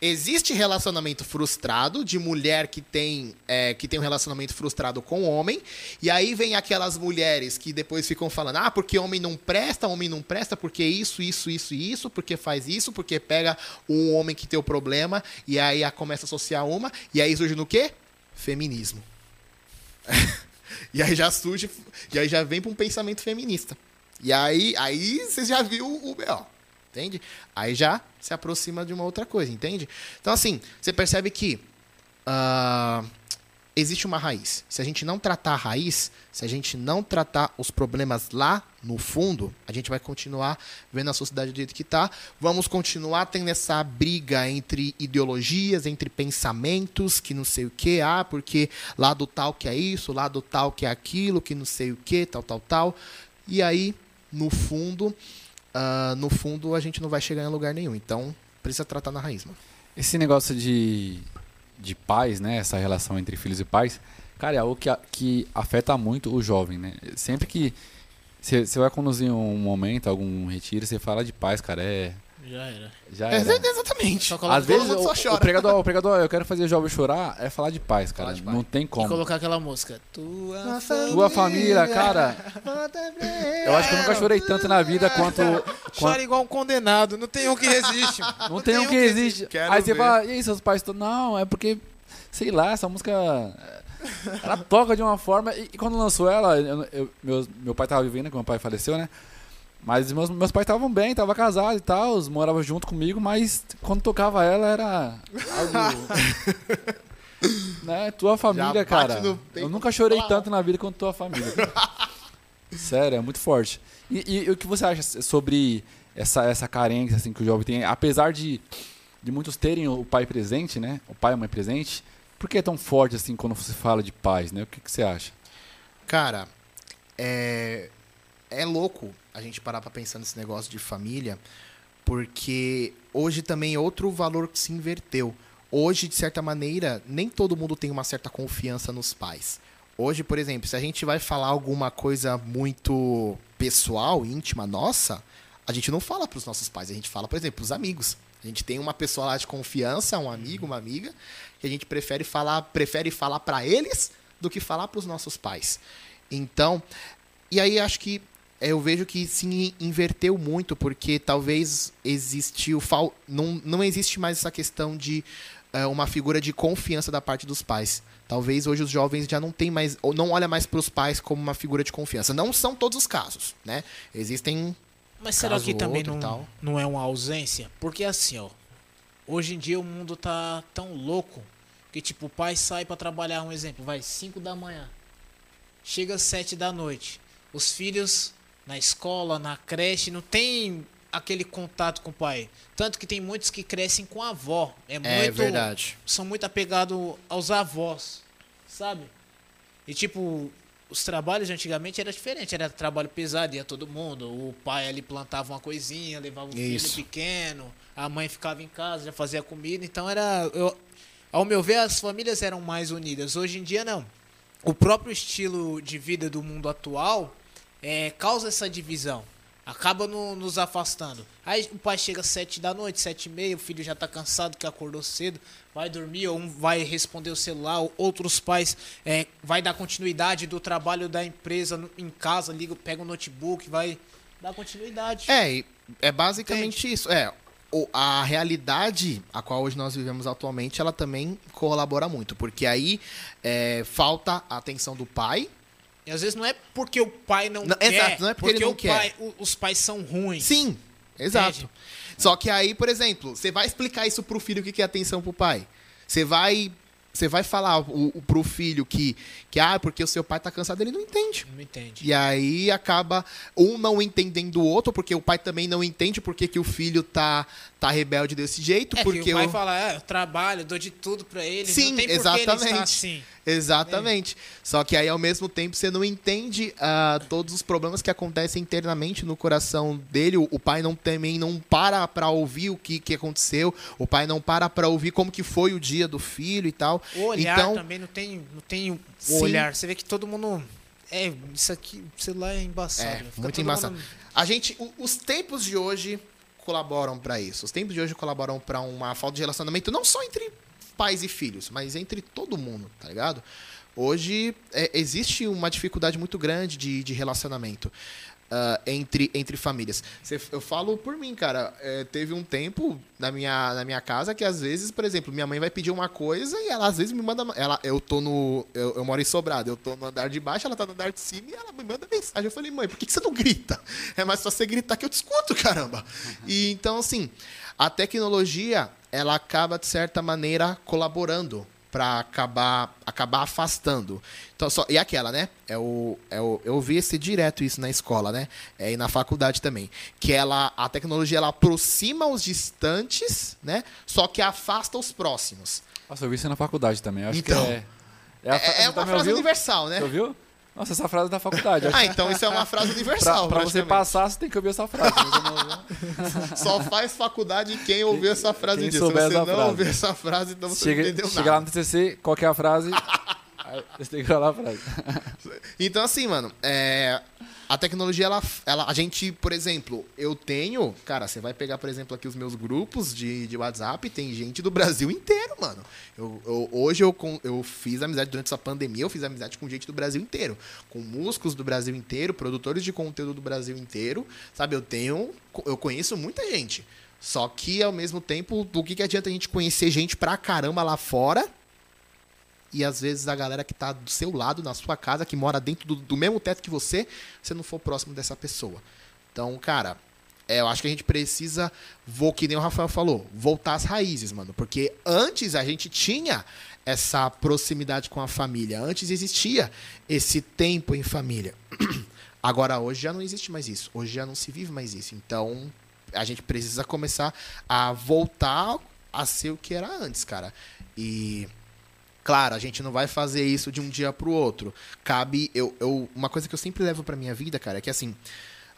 Existe relacionamento frustrado de mulher que tem, é, que tem um relacionamento frustrado com homem. E aí vem aquelas mulheres que depois ficam falando: ah, porque homem não presta, homem não presta, porque isso, isso, isso isso, porque faz isso, porque pega um homem que tem o problema. E aí começa a associar uma. E aí surge no quê? Feminismo. e aí já surge, e aí já vem para um pensamento feminista. E aí, aí você já viu o B.O., entende? Aí já se aproxima de uma outra coisa, entende? Então, assim, você percebe que uh, existe uma raiz. Se a gente não tratar a raiz, se a gente não tratar os problemas lá no fundo, a gente vai continuar vendo a sociedade do jeito que está. Vamos continuar tendo essa briga entre ideologias, entre pensamentos, que não sei o que, ah, porque lado tal que é isso, lado tal que é aquilo, que não sei o que, tal, tal, tal. E aí, no fundo, uh, no fundo, a gente não vai chegar em lugar nenhum. Então, precisa tratar na raiz, mano. Esse negócio de de pais, né? Essa relação entre filhos e pais, cara, é algo que, que afeta muito o jovem, né? Sempre que você vai conduzir um momento, algum retiro, você fala de pais, cara, é já era. Já era. É, exatamente. Às vezes o, o, pregador, o pregador, eu quero fazer o jovem chorar, é falar de paz, cara. De Não tem como. E colocar aquela música. Tua, família. Tua família, cara. eu acho que eu nunca chorei tanto na vida quanto. Chora igual um condenado, não tem um que resiste. Não, não tem um que resiste. Aí você fala, e aí, seus pais estão. Não, é porque, sei lá, essa música. Ela toca de uma forma. E, e quando lançou ela, eu, eu, meu, meu pai tava vivendo, que meu pai faleceu, né? Mas meus, meus pais estavam bem, estavam casados e tal, moravam junto comigo, mas quando tocava ela era algo. né? Tua família, cara. Eu nunca chorei tanto na vida quanto tua família. Sério, é muito forte. E, e, e, o que você acha sobre essa, essa carência assim, que o jovem tem? Apesar de, de muitos terem o pai presente, né? O pai e a mãe presente, por que é tão forte assim quando você fala de pais, né? O que, que você acha? Cara, é, é louco a gente parar para pensar nesse negócio de família, porque hoje também é outro valor que se inverteu. Hoje, de certa maneira, nem todo mundo tem uma certa confiança nos pais. Hoje, por exemplo, se a gente vai falar alguma coisa muito pessoal, íntima nossa, a gente não fala para os nossos pais, a gente fala, por exemplo, para os amigos. A gente tem uma pessoa lá de confiança, um amigo, uma amiga, que a gente prefere falar, prefere falar para eles do que falar para os nossos pais. Então, e aí acho que eu vejo que se inverteu muito, porque talvez existiu. Não, não existe mais essa questão de é, uma figura de confiança da parte dos pais. Talvez hoje os jovens já não tem mais, ou não olha mais para os pais como uma figura de confiança. Não são todos os casos, né? Existem. Mas será que também não, não é uma ausência? Porque assim, ó, hoje em dia o mundo tá tão louco que tipo o pai sai para trabalhar, um exemplo, vai 5 da manhã, chega às 7 da noite. Os filhos na escola, na creche, não tem aquele contato com o pai. Tanto que tem muitos que crescem com a avó. É, é muito, é verdade. São muito apegados aos avós, sabe? E tipo, os trabalhos antigamente era diferente, era trabalho pesado, ia todo mundo. O pai ali plantava uma coisinha, levava o Isso. filho pequeno, a mãe ficava em casa, já fazia comida. Então era. Eu, ao meu ver, as famílias eram mais unidas. Hoje em dia, não. O próprio estilo de vida do mundo atual é, causa essa divisão. Acaba no, nos afastando. Aí o pai chega às sete da noite, sete e meia, o filho já está cansado que acordou cedo, vai dormir, ou um vai responder o celular, outros pais é, vai dar continuidade do trabalho da empresa em casa, liga, pega o um notebook, vai dar continuidade. É, é basicamente Entende? isso. É, a realidade a qual hoje nós vivemos atualmente, ela também colabora muito, porque aí é, falta a atenção do pai e às vezes não é porque o pai não, não quer. Exato, não é porque, porque ele não quer. Pai, o, os pais são ruins. Sim, exato. Entende? Só que aí, por exemplo, você vai explicar isso pro filho o que é atenção pro pai. Você vai você vai falar o, o, pro filho que, que, ah, porque o seu pai tá cansado, ele não entende. Não entende. E aí acaba um não entendendo o outro, porque o pai também não entende porque que o filho tá, tá rebelde desse jeito. É, porque o pai o... fala, é, eu trabalho, dou de tudo para ele. Sim, não tem exatamente. Ele assim. Exatamente. É. Só que aí, ao mesmo tempo, você não entende uh, todos os problemas que acontecem internamente no coração dele. O, o pai não também não para para ouvir o que, que aconteceu. O pai não para para ouvir como que foi o dia do filho e tal. O olhar então, também não tem, não tem o sim. olhar. Você vê que todo mundo... É, isso aqui, o celular é embaçado. É, muito embaçado. Mundo... A gente, os tempos de hoje colaboram para isso. Os tempos de hoje colaboram para uma falta de relacionamento não só entre pais e filhos, mas entre todo mundo, tá ligado? Hoje é, existe uma dificuldade muito grande de, de relacionamento. Uh, entre, entre famílias. Cê, eu falo por mim, cara. É, teve um tempo na minha, na minha casa que às vezes, por exemplo, minha mãe vai pedir uma coisa e ela às vezes me manda. Ela, eu tô no. Eu, eu moro em Sobrado, eu tô no andar de baixo, ela tá no andar de cima e ela me manda mensagem. Eu falei, mãe, por que, que você não grita? É mais só você gritar que eu te escuto, caramba. E então, assim, a tecnologia, ela acaba, de certa maneira, colaborando para acabar acabar afastando. Então só e aquela, né? É o, é o eu vi esse direto isso na escola, né? É, e na faculdade também, que ela a tecnologia ela aproxima os distantes, né? Só que afasta os próximos. Nossa, eu vi isso na faculdade também. Eu acho então, que é é, é, é uma frase universal, né? Você ouviu? Nossa, essa frase é da faculdade. ah, então isso é uma frase universal. pra, pra você passar, você tem que ouvir essa frase. Só faz faculdade quem ouviu essa frase quem. Se você não frase. ouvir essa frase, então você chega, não entendeu chega nada. Chega lá no TCC, qual é a frase? Você tem que falar a frase. Então, assim, mano, é, a tecnologia, ela, ela, a gente, por exemplo, eu tenho, cara, você vai pegar, por exemplo, aqui os meus grupos de, de WhatsApp, tem gente do Brasil inteiro, mano. Eu, eu, hoje eu, eu fiz amizade durante essa pandemia, eu fiz amizade com gente do Brasil inteiro, com músicos do Brasil inteiro, produtores de conteúdo do Brasil inteiro, sabe? Eu tenho, eu conheço muita gente. Só que, ao mesmo tempo, do que, que adianta a gente conhecer gente pra caramba lá fora e às vezes a galera que está do seu lado, na sua casa, que mora dentro do, do, mesmo teto que você, você não for próximo dessa pessoa. Então, cara, é, eu acho que a gente precisa, vou que nem o Rafael falou, voltar às raízes, mano. Porque antes a gente tinha essa proximidade com a família, antes existia esse tempo em família. Agora, hoje já não existe mais isso. Hoje já não se vive mais isso. Então, a gente precisa começar a voltar a ser o que era antes, cara. E Claro, a gente não vai fazer isso de um dia para o outro. Cabe. Eu, eu, uma coisa que eu sempre levo para minha vida, cara, é que assim.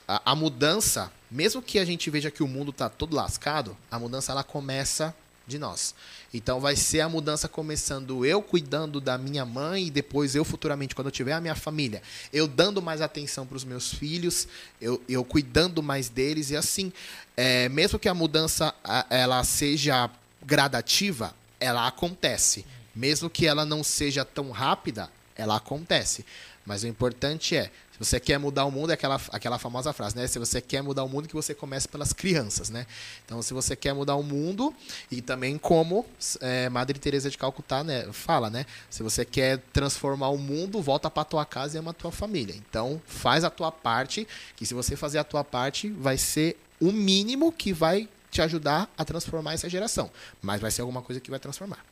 A, a, mudança, mesmo que a gente veja que o mundo tá todo lascado, a mudança ela começa de nós. Então vai ser a mudança começando eu cuidando da minha mãe e depois eu futuramente, quando eu tiver a minha família, eu dando mais atenção para os meus filhos, eu, eu cuidando mais deles e assim, é, mesmo que a mudança ela seja gradativa, ela acontece. Mesmo que ela não seja tão rápida, ela acontece. Mas o importante é, se você quer mudar o mundo, é aquela, aquela famosa frase, né? Se você quer mudar o mundo, que você comece pelas crianças, né? Então, se você quer mudar o mundo, e também como é, Madre Teresa de Calcutá né, fala, né? Se você quer transformar o mundo, volta para tua casa e ama a tua família. Então, faz a tua parte, que se você fazer a tua parte, vai ser o mínimo que vai te ajudar a transformar essa geração. Mas vai ser alguma coisa que vai transformar.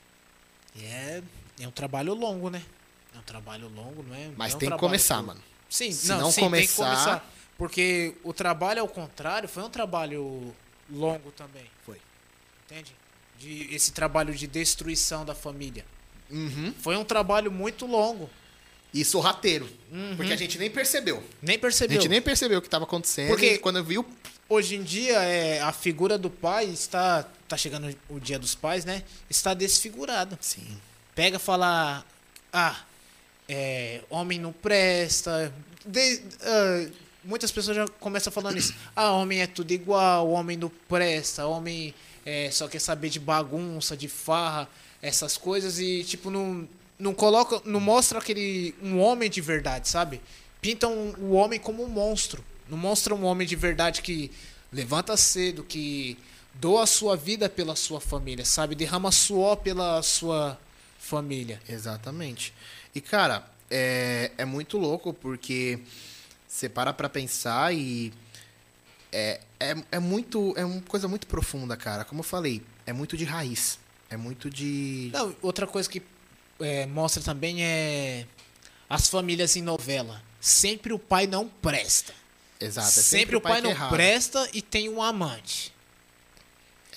É, é um trabalho longo, né? É um trabalho longo, não é? Mas é um tem que começar, mano. Sim, Se não, não sim, começar... tem que começar. Porque o trabalho ao contrário foi um trabalho longo também. Foi. Entende? De, esse trabalho de destruição da família. Uhum. Foi um trabalho muito longo. E sorrateiro. Uhum. Porque a gente nem percebeu. Nem percebeu. A gente nem percebeu o que estava acontecendo. Porque quando viu. Hoje em dia, é, a figura do pai está tá chegando o dia dos pais, né? Está desfigurado. Sim. Pega falar, ah, é, homem não presta. De, uh, muitas pessoas já começam falando isso. Ah, homem é tudo igual, homem não presta, homem é, só quer saber de bagunça, de farra, essas coisas e tipo não não coloca, não mostra aquele um homem de verdade, sabe? Pintam o homem como um monstro. Não mostra um homem de verdade que levanta cedo, que doa a sua vida pela sua família, sabe? Derrama suor pela sua família. Exatamente. E, cara, é, é muito louco porque você para pra pensar e. É, é, é muito. É uma coisa muito profunda, cara. Como eu falei, é muito de raiz. É muito de. Não, outra coisa que é, mostra também é as famílias em novela. Sempre o pai não presta. Exato. É sempre, sempre, o pai, não presta e tem um amante.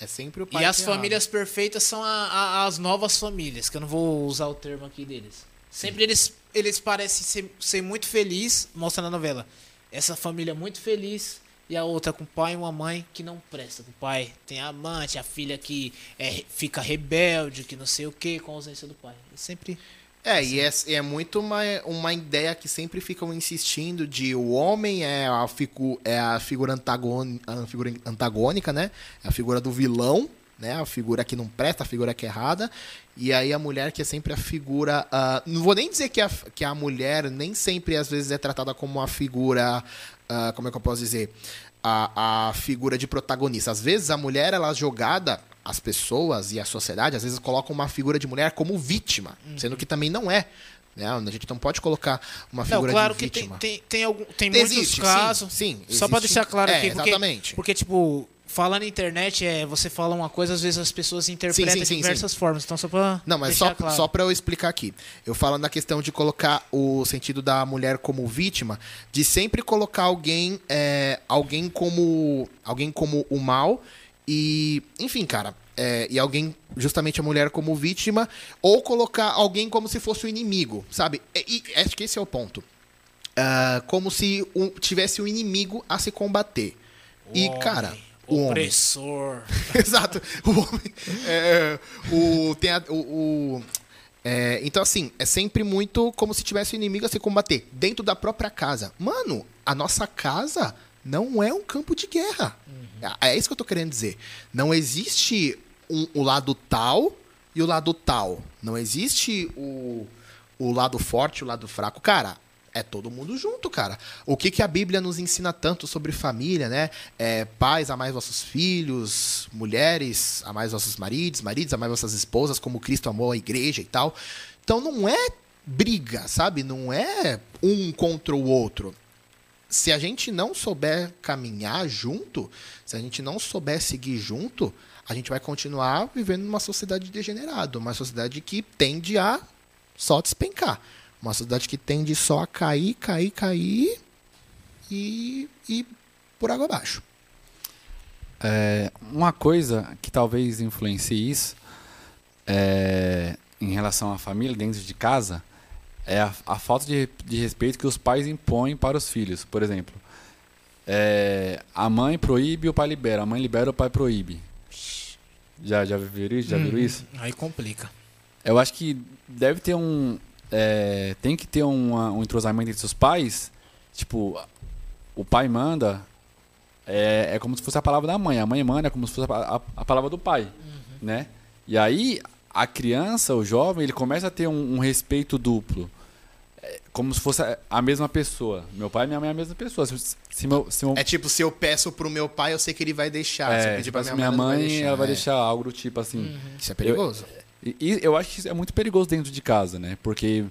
É sempre o pai. E as famílias errado. perfeitas são a, a, as novas famílias, que eu não vou usar o termo aqui deles. Sempre eles, eles parecem ser, ser muito felizes, mostra na novela. Essa família muito feliz e a outra com o pai e uma mãe que não presta. O pai tem a amante, a filha que é, fica rebelde, que não sei o que, com a ausência do pai. É sempre. É, e é, é, muito uma, uma ideia que sempre ficam insistindo de o homem é a, figu, é a, figura, antagônica, a figura antagônica, né? É a figura do vilão, né? A figura que não presta, a figura que é errada. E aí a mulher que é sempre a figura. Uh, não vou nem dizer que a, que a mulher nem sempre, às vezes, é tratada como uma figura. Uh, como é que eu posso dizer? A, a figura de protagonista. Às vezes a mulher, ela é jogada. As pessoas e a sociedade, às vezes, colocam uma figura de mulher como vítima, uhum. sendo que também não é. Né? A gente não pode colocar uma figura não, claro de vítima. Que tem, tem, tem, algum, tem muitos existe, casos. Sim, sim Só para deixar claro é, aqui, porque, exatamente. porque, tipo, falar na internet é você fala uma coisa, às vezes as pessoas interpretam sim, sim, de diversas formas. Então, só pra. Não, mas só, claro. só pra eu explicar aqui. Eu falo na questão de colocar o sentido da mulher como vítima, de sempre colocar alguém, é, alguém como. alguém como o mal. E, enfim, cara, é, e alguém, justamente a mulher como vítima, ou colocar alguém como se fosse o inimigo, sabe? E, e acho que esse é o ponto. Uh, como se um, tivesse um inimigo a se combater. O e, homem. cara, o opressor. Exato. O homem. É, o, tem a, o, o é, então, assim, é sempre muito como se tivesse um inimigo a se combater dentro da própria casa. Mano, a nossa casa não é um campo de guerra. Uhum. É, é isso que eu tô querendo dizer. Não existe um, o lado tal e o lado tal. Não existe o, o lado forte e o lado fraco. Cara, é todo mundo junto, cara. O que, que a Bíblia nos ensina tanto sobre família, né? É, pais, amai vossos filhos, mulheres, amai vossos maridos, maridos, amai vossas esposas, como Cristo amou a igreja e tal. Então não é briga, sabe? Não é um contra o outro. Se a gente não souber caminhar junto, se a gente não souber seguir junto, a gente vai continuar vivendo numa sociedade degenerada, uma sociedade que tende a só despencar. Uma sociedade que tende só a cair, cair, cair e, e por água abaixo. É, uma coisa que talvez influencie isso é, em relação à família dentro de casa é a, a falta de, de, respeito que os pais impõem para os filhos. Por exemplo, é, a mãe proíbe, o pai libera. A mãe libera, o pai proíbe. Já, já viram isso? Já viram hum, isso? Aí complica. Eu acho que deve ter um, é, tem que ter uma, um entrosamento entre os pais. Tipo, o pai manda, é, é, como se fosse a palavra da mãe. A mãe manda é como se fosse a, a, a palavra do pai, uhum. né? E aí, a criança, o jovem, ele começa a ter um, um respeito duplo. É, como se fosse a mesma pessoa. Meu pai e minha mãe é a mesma pessoa. Se, se meu, se meu... É tipo, se eu peço pro meu pai, eu sei que ele vai deixar. É, se eu pedir pra tipo, minha, minha mãe, vai deixar, ela vai é. deixar algo do tipo assim. Uhum. Isso é perigoso. Eu, e, e, eu acho que isso é muito perigoso dentro de casa, né? Porque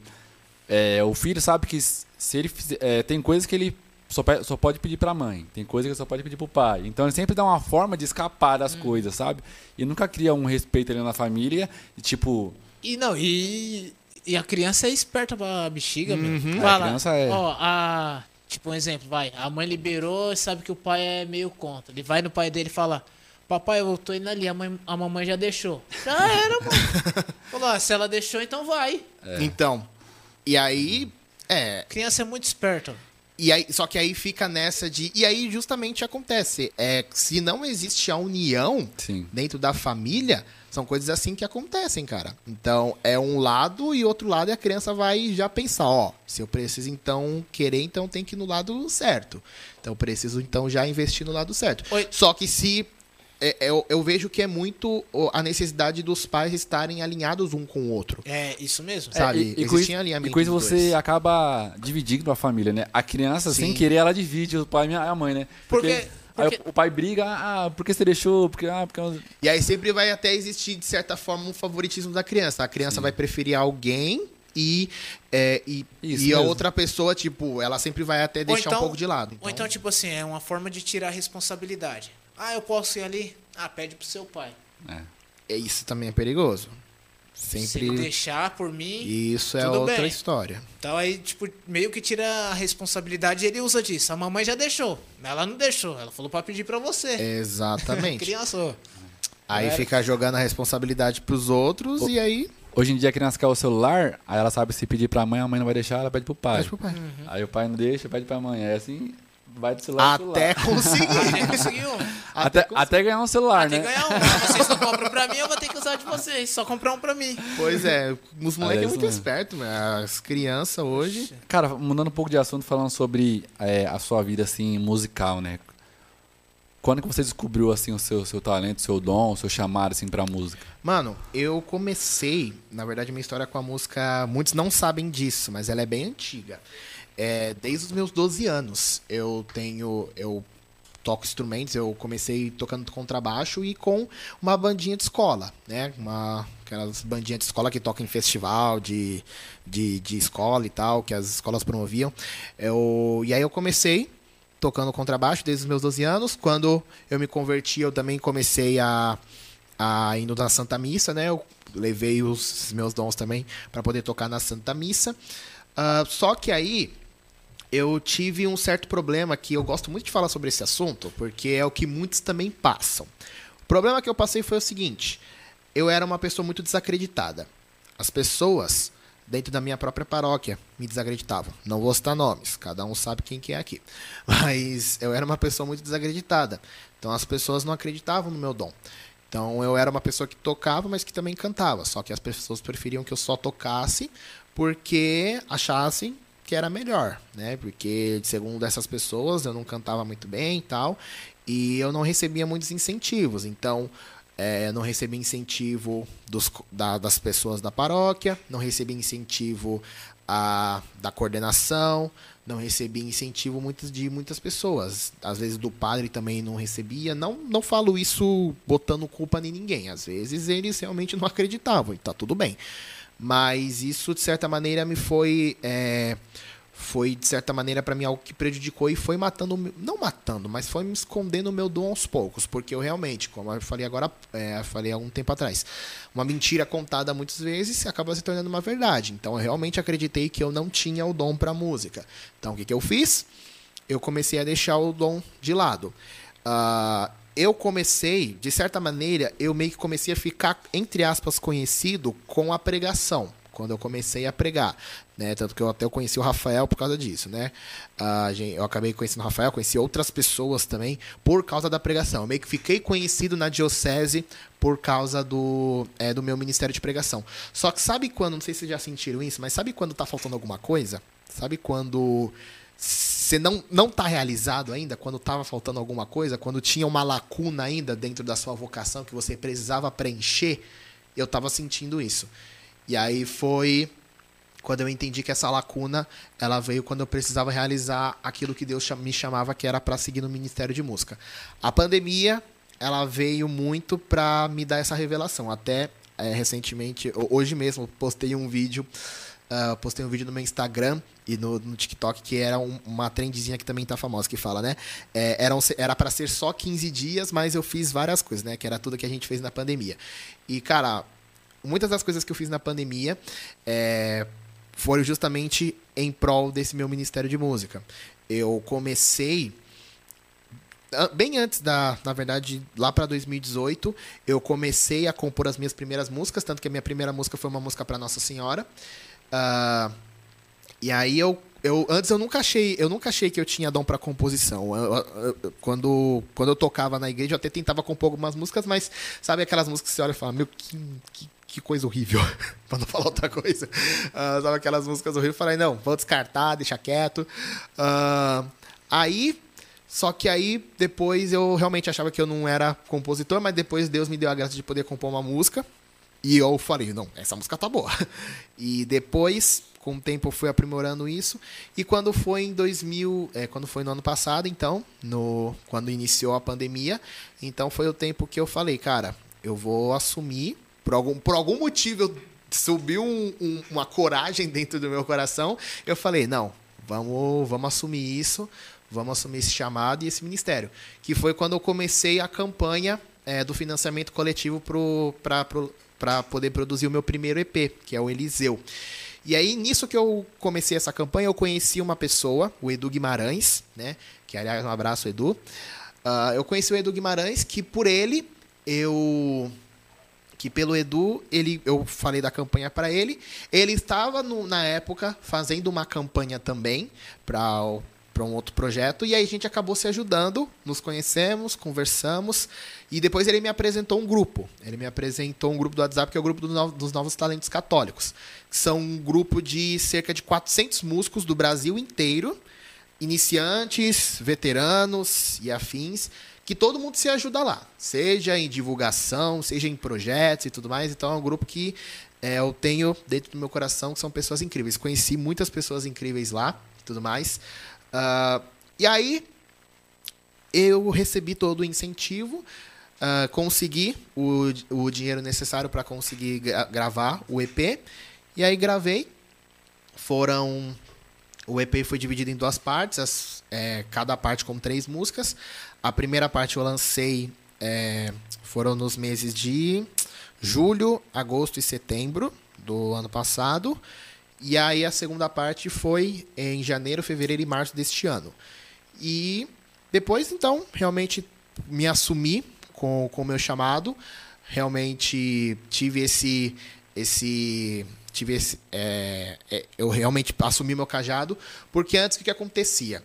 é, o filho sabe que se ele fizer, é, tem coisas que ele só, só pode pedir para a mãe, tem coisas que só pode pedir para o pai. Então ele sempre dá uma forma de escapar das hum. coisas, sabe? E nunca cria um respeito ali na família, e, tipo. E não, e, e a criança é esperta pra bexiga, uhum. meu. Fala, a criança é. Ó, a, tipo um exemplo, vai. A mãe liberou e sabe que o pai é meio contra. Ele vai no pai dele e fala. Papai, eu tô indo ali, a, mãe, a mamãe já deixou. Já era, mano. Falou, ah, se ela deixou, então vai. É. Então. E aí. É. Criança é muito esperta. E aí, só que aí fica nessa de. E aí justamente acontece. É, se não existe a união Sim. dentro da família, são coisas assim que acontecem, cara. Então, é um lado e outro lado e a criança vai já pensar, ó, se eu preciso então querer, então tem que ir no lado certo. Então, eu preciso então já investir no lado certo. Oi. Só que se é, é, eu, eu, vejo que é muito a necessidade dos pais estarem alinhados um com o outro. É, isso mesmo. Sabe? É, e, e, com isso, e com isso você dois. acaba dividindo a família, né? A criança, Sim. sem querer, ela divide o pai e a mãe, né? Porque... Porque... Aí o pai briga, ah, por que você deixou? Porque, ah, porque... E aí sempre vai até existir, de certa forma, um favoritismo da criança. A criança Sim. vai preferir alguém e, é, e, e a outra pessoa, tipo, ela sempre vai até deixar então, um pouco de lado. Então... Ou então, tipo assim, é uma forma de tirar a responsabilidade. Ah, eu posso ir ali? Ah, pede pro seu pai. É. é isso também é perigoso. Sempre. Se deixar por mim. Isso é outra bem. história. Então aí, tipo, meio que tira a responsabilidade e ele usa disso. A mamãe já deixou. Ela não deixou. Ela falou para pedir para você. Exatamente. Criança. Aí Era. fica jogando a responsabilidade pros outros o... e aí. Hoje em dia a criança quer o celular, aí ela sabe se pedir pra mãe, a mãe não vai deixar, ela pede pro pai. Pede pro pai. Uhum. Aí o pai não deixa, pede pra mãe. É assim, vai do celular Até conseguir. até conseguir um. Até, até, até, ganhar um celular, até né? ganhar um. Vocês não compram pra mim, eu vou ter que usar de vocês. Só comprar um pra mim. Pois é. Os moleques é, é muito espertos, as crianças hoje... Cara, mudando um pouco de assunto, falando sobre é, a sua vida, assim, musical, né? Quando que você descobriu assim o seu, seu talento, seu dom, o seu chamado assim pra música? Mano, eu comecei, na verdade, minha história com a música, muitos não sabem disso, mas ela é bem antiga. É, desde os meus 12 anos, eu tenho, eu toco instrumentos, eu comecei tocando contrabaixo e com uma bandinha de escola, né? Uma aquelas bandinhas de escola que tocam em festival de, de, de escola e tal, que as escolas promoviam. Eu, e aí eu comecei tocando contrabaixo desde os meus 12 anos. Quando eu me converti, eu também comecei a, a indo na Santa Missa, né? Eu levei os meus dons também para poder tocar na Santa Missa. Uh, só que aí eu tive um certo problema que eu gosto muito de falar sobre esse assunto, porque é o que muitos também passam. O problema que eu passei foi o seguinte: eu era uma pessoa muito desacreditada. As pessoas dentro da minha própria paróquia me desacreditavam. Não vou citar nomes, cada um sabe quem que é aqui. Mas eu era uma pessoa muito desacreditada. Então as pessoas não acreditavam no meu dom. Então eu era uma pessoa que tocava, mas que também cantava. Só que as pessoas preferiam que eu só tocasse porque achassem que era melhor, né? Porque segundo essas pessoas eu não cantava muito bem e tal, e eu não recebia muitos incentivos. Então é, não recebi incentivo dos, da, das pessoas da paróquia, não recebi incentivo a, da coordenação, não recebi incentivo muitas, de muitas pessoas. Às vezes do padre também não recebia. Não, não falo isso botando culpa em ninguém. Às vezes eles realmente não acreditavam e tá tudo bem. Mas isso, de certa maneira, me foi. É, foi de certa maneira para mim algo que prejudicou e foi matando, não matando, mas foi me escondendo o meu dom aos poucos, porque eu realmente, como eu falei agora, é, falei há um tempo atrás, uma mentira contada muitas vezes acaba se tornando uma verdade. Então eu realmente acreditei que eu não tinha o dom para música. Então o que, que eu fiz? Eu comecei a deixar o dom de lado. Uh, eu comecei, de certa maneira, eu meio que comecei a ficar, entre aspas, conhecido com a pregação quando eu comecei a pregar, né? Tanto que eu até conheci o Rafael por causa disso, né? Uh, eu acabei conhecendo o Rafael, conheci outras pessoas também por causa da pregação. Eu meio que fiquei conhecido na diocese por causa do, é, do meu ministério de pregação. Só que sabe quando, não sei se vocês já sentiram isso, mas sabe quando tá faltando alguma coisa? Sabe quando você não, não tá realizado ainda, quando tava faltando alguma coisa, quando tinha uma lacuna ainda dentro da sua vocação que você precisava preencher, eu tava sentindo isso. E aí foi quando eu entendi que essa lacuna ela veio quando eu precisava realizar aquilo que Deus me chamava que era para seguir no ministério de música. A pandemia ela veio muito para me dar essa revelação. Até é, recentemente, hoje mesmo, postei um vídeo, uh, postei um vídeo no meu Instagram e no, no TikTok que era um, uma trendzinha que também tá famosa que fala, né? É, era para ser só 15 dias, mas eu fiz várias coisas, né? Que era tudo que a gente fez na pandemia. E cara, muitas das coisas que eu fiz na pandemia é, foram justamente em prol desse meu ministério de música. Eu comecei bem antes da, na verdade, lá para 2018, eu comecei a compor as minhas primeiras músicas, tanto que a minha primeira música foi uma música para Nossa Senhora. Uh, e aí eu eu antes eu nunca achei eu nunca achei que eu tinha dom para composição eu, eu, eu, quando quando eu tocava na igreja eu até tentava compor algumas músicas mas sabe aquelas músicas que você olha e fala meu que, que que coisa horrível, para não falar outra coisa. Uh, sabe aquelas músicas horríveis? Falei, não, vou descartar, deixar quieto. Uh, aí, só que aí, depois eu realmente achava que eu não era compositor, mas depois Deus me deu a graça de poder compor uma música. E eu falei, não, essa música tá boa. E depois, com o tempo, eu fui aprimorando isso. E quando foi em 2000, é, quando foi no ano passado, então, no, quando iniciou a pandemia, então foi o tempo que eu falei, cara, eu vou assumir por algum, por algum motivo eu subiu um, um, uma coragem dentro do meu coração. Eu falei, não, vamos, vamos assumir isso, vamos assumir esse chamado e esse ministério. Que foi quando eu comecei a campanha é, do financiamento coletivo para poder produzir o meu primeiro EP, que é o Eliseu. E aí, nisso que eu comecei essa campanha, eu conheci uma pessoa, o Edu Guimarães, né? Que, aliás, um abraço, Edu. Uh, eu conheci o Edu Guimarães, que por ele eu que pelo Edu, ele, eu falei da campanha para ele. Ele estava no, na época fazendo uma campanha também para para um outro projeto e aí a gente acabou se ajudando, nos conhecemos, conversamos e depois ele me apresentou um grupo. Ele me apresentou um grupo do WhatsApp que é o grupo dos Novos Talentos Católicos, que são um grupo de cerca de 400 músicos do Brasil inteiro, iniciantes, veteranos e afins que todo mundo se ajuda lá, seja em divulgação, seja em projetos e tudo mais. Então é um grupo que é, eu tenho dentro do meu coração que são pessoas incríveis. Conheci muitas pessoas incríveis lá e tudo mais. Uh, e aí eu recebi todo o incentivo, uh, consegui o, o dinheiro necessário para conseguir gra gravar o EP. E aí gravei. Foram. O EP foi dividido em duas partes, as, é, cada parte com três músicas. A primeira parte eu lancei é, foram nos meses de julho, agosto e setembro do ano passado. E aí a segunda parte foi em janeiro, fevereiro e março deste ano. E depois, então, realmente me assumi com o meu chamado. Realmente tive esse. esse tive esse, é, é, eu realmente assumi meu cajado, porque antes o que, que acontecia?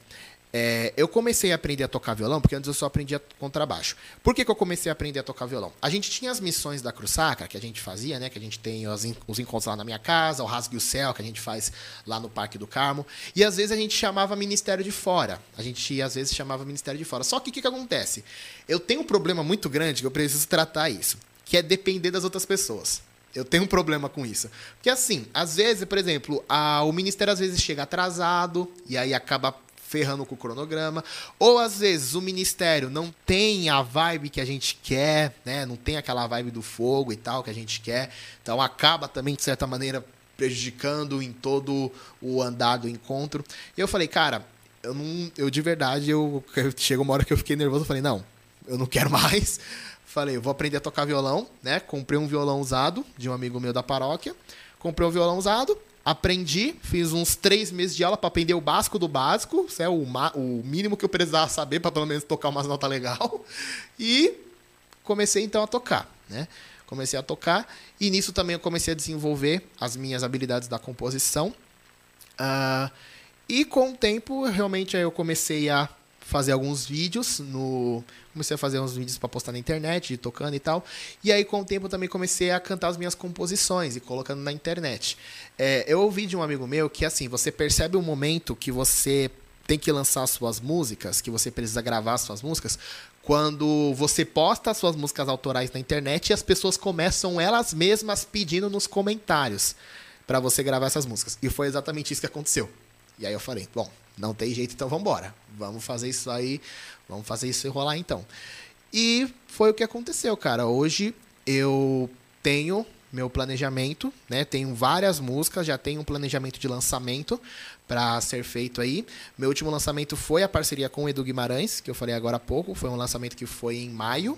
É, eu comecei a aprender a tocar violão, porque antes eu só aprendia contrabaixo. Por que, que eu comecei a aprender a tocar violão? A gente tinha as missões da Cruzaca, que a gente fazia, né? Que a gente tem os, os encontros lá na minha casa, o Rasgue o Céu, que a gente faz lá no Parque do Carmo. E às vezes a gente chamava Ministério de Fora. A gente às vezes chamava Ministério de Fora. Só que o que, que acontece? Eu tenho um problema muito grande que eu preciso tratar isso, que é depender das outras pessoas. Eu tenho um problema com isso. Porque assim, às vezes, por exemplo, a, o ministério às vezes chega atrasado e aí acaba ferrando com o cronograma. Ou às vezes o ministério não tem a vibe que a gente quer, né? Não tem aquela vibe do fogo e tal que a gente quer. Então acaba também, de certa maneira, prejudicando em todo o andar do encontro. E eu falei, cara, eu não. Eu de verdade, eu, eu chegou uma hora que eu fiquei nervoso, eu falei, não, eu não quero mais. Falei, vou aprender a tocar violão, né? Comprei um violão usado de um amigo meu da paróquia. Comprei um violão usado, Aprendi, fiz uns três meses de aula para aprender o básico do básico, é o, o mínimo que eu precisava saber para pelo menos tocar umas notas legal. E comecei então a tocar, né? Comecei a tocar e nisso também eu comecei a desenvolver as minhas habilidades da composição. Uh, e com o tempo, realmente eu comecei a fazer alguns vídeos no comecei a fazer uns vídeos para postar na internet, tocando e tal. E aí com o tempo também comecei a cantar as minhas composições e colocando na internet. É, eu ouvi de um amigo meu que assim, você percebe o um momento que você tem que lançar suas músicas, que você precisa gravar suas músicas, quando você posta as suas músicas autorais na internet e as pessoas começam elas mesmas pedindo nos comentários para você gravar essas músicas. E foi exatamente isso que aconteceu. E aí eu falei, bom, não tem jeito, então vamos embora. Vamos fazer isso aí, vamos fazer isso rolar então. E foi o que aconteceu, cara. Hoje eu tenho meu planejamento, né? Tenho várias músicas, já tenho um planejamento de lançamento para ser feito aí. Meu último lançamento foi a parceria com o Edu Guimarães, que eu falei agora há pouco. Foi um lançamento que foi em maio.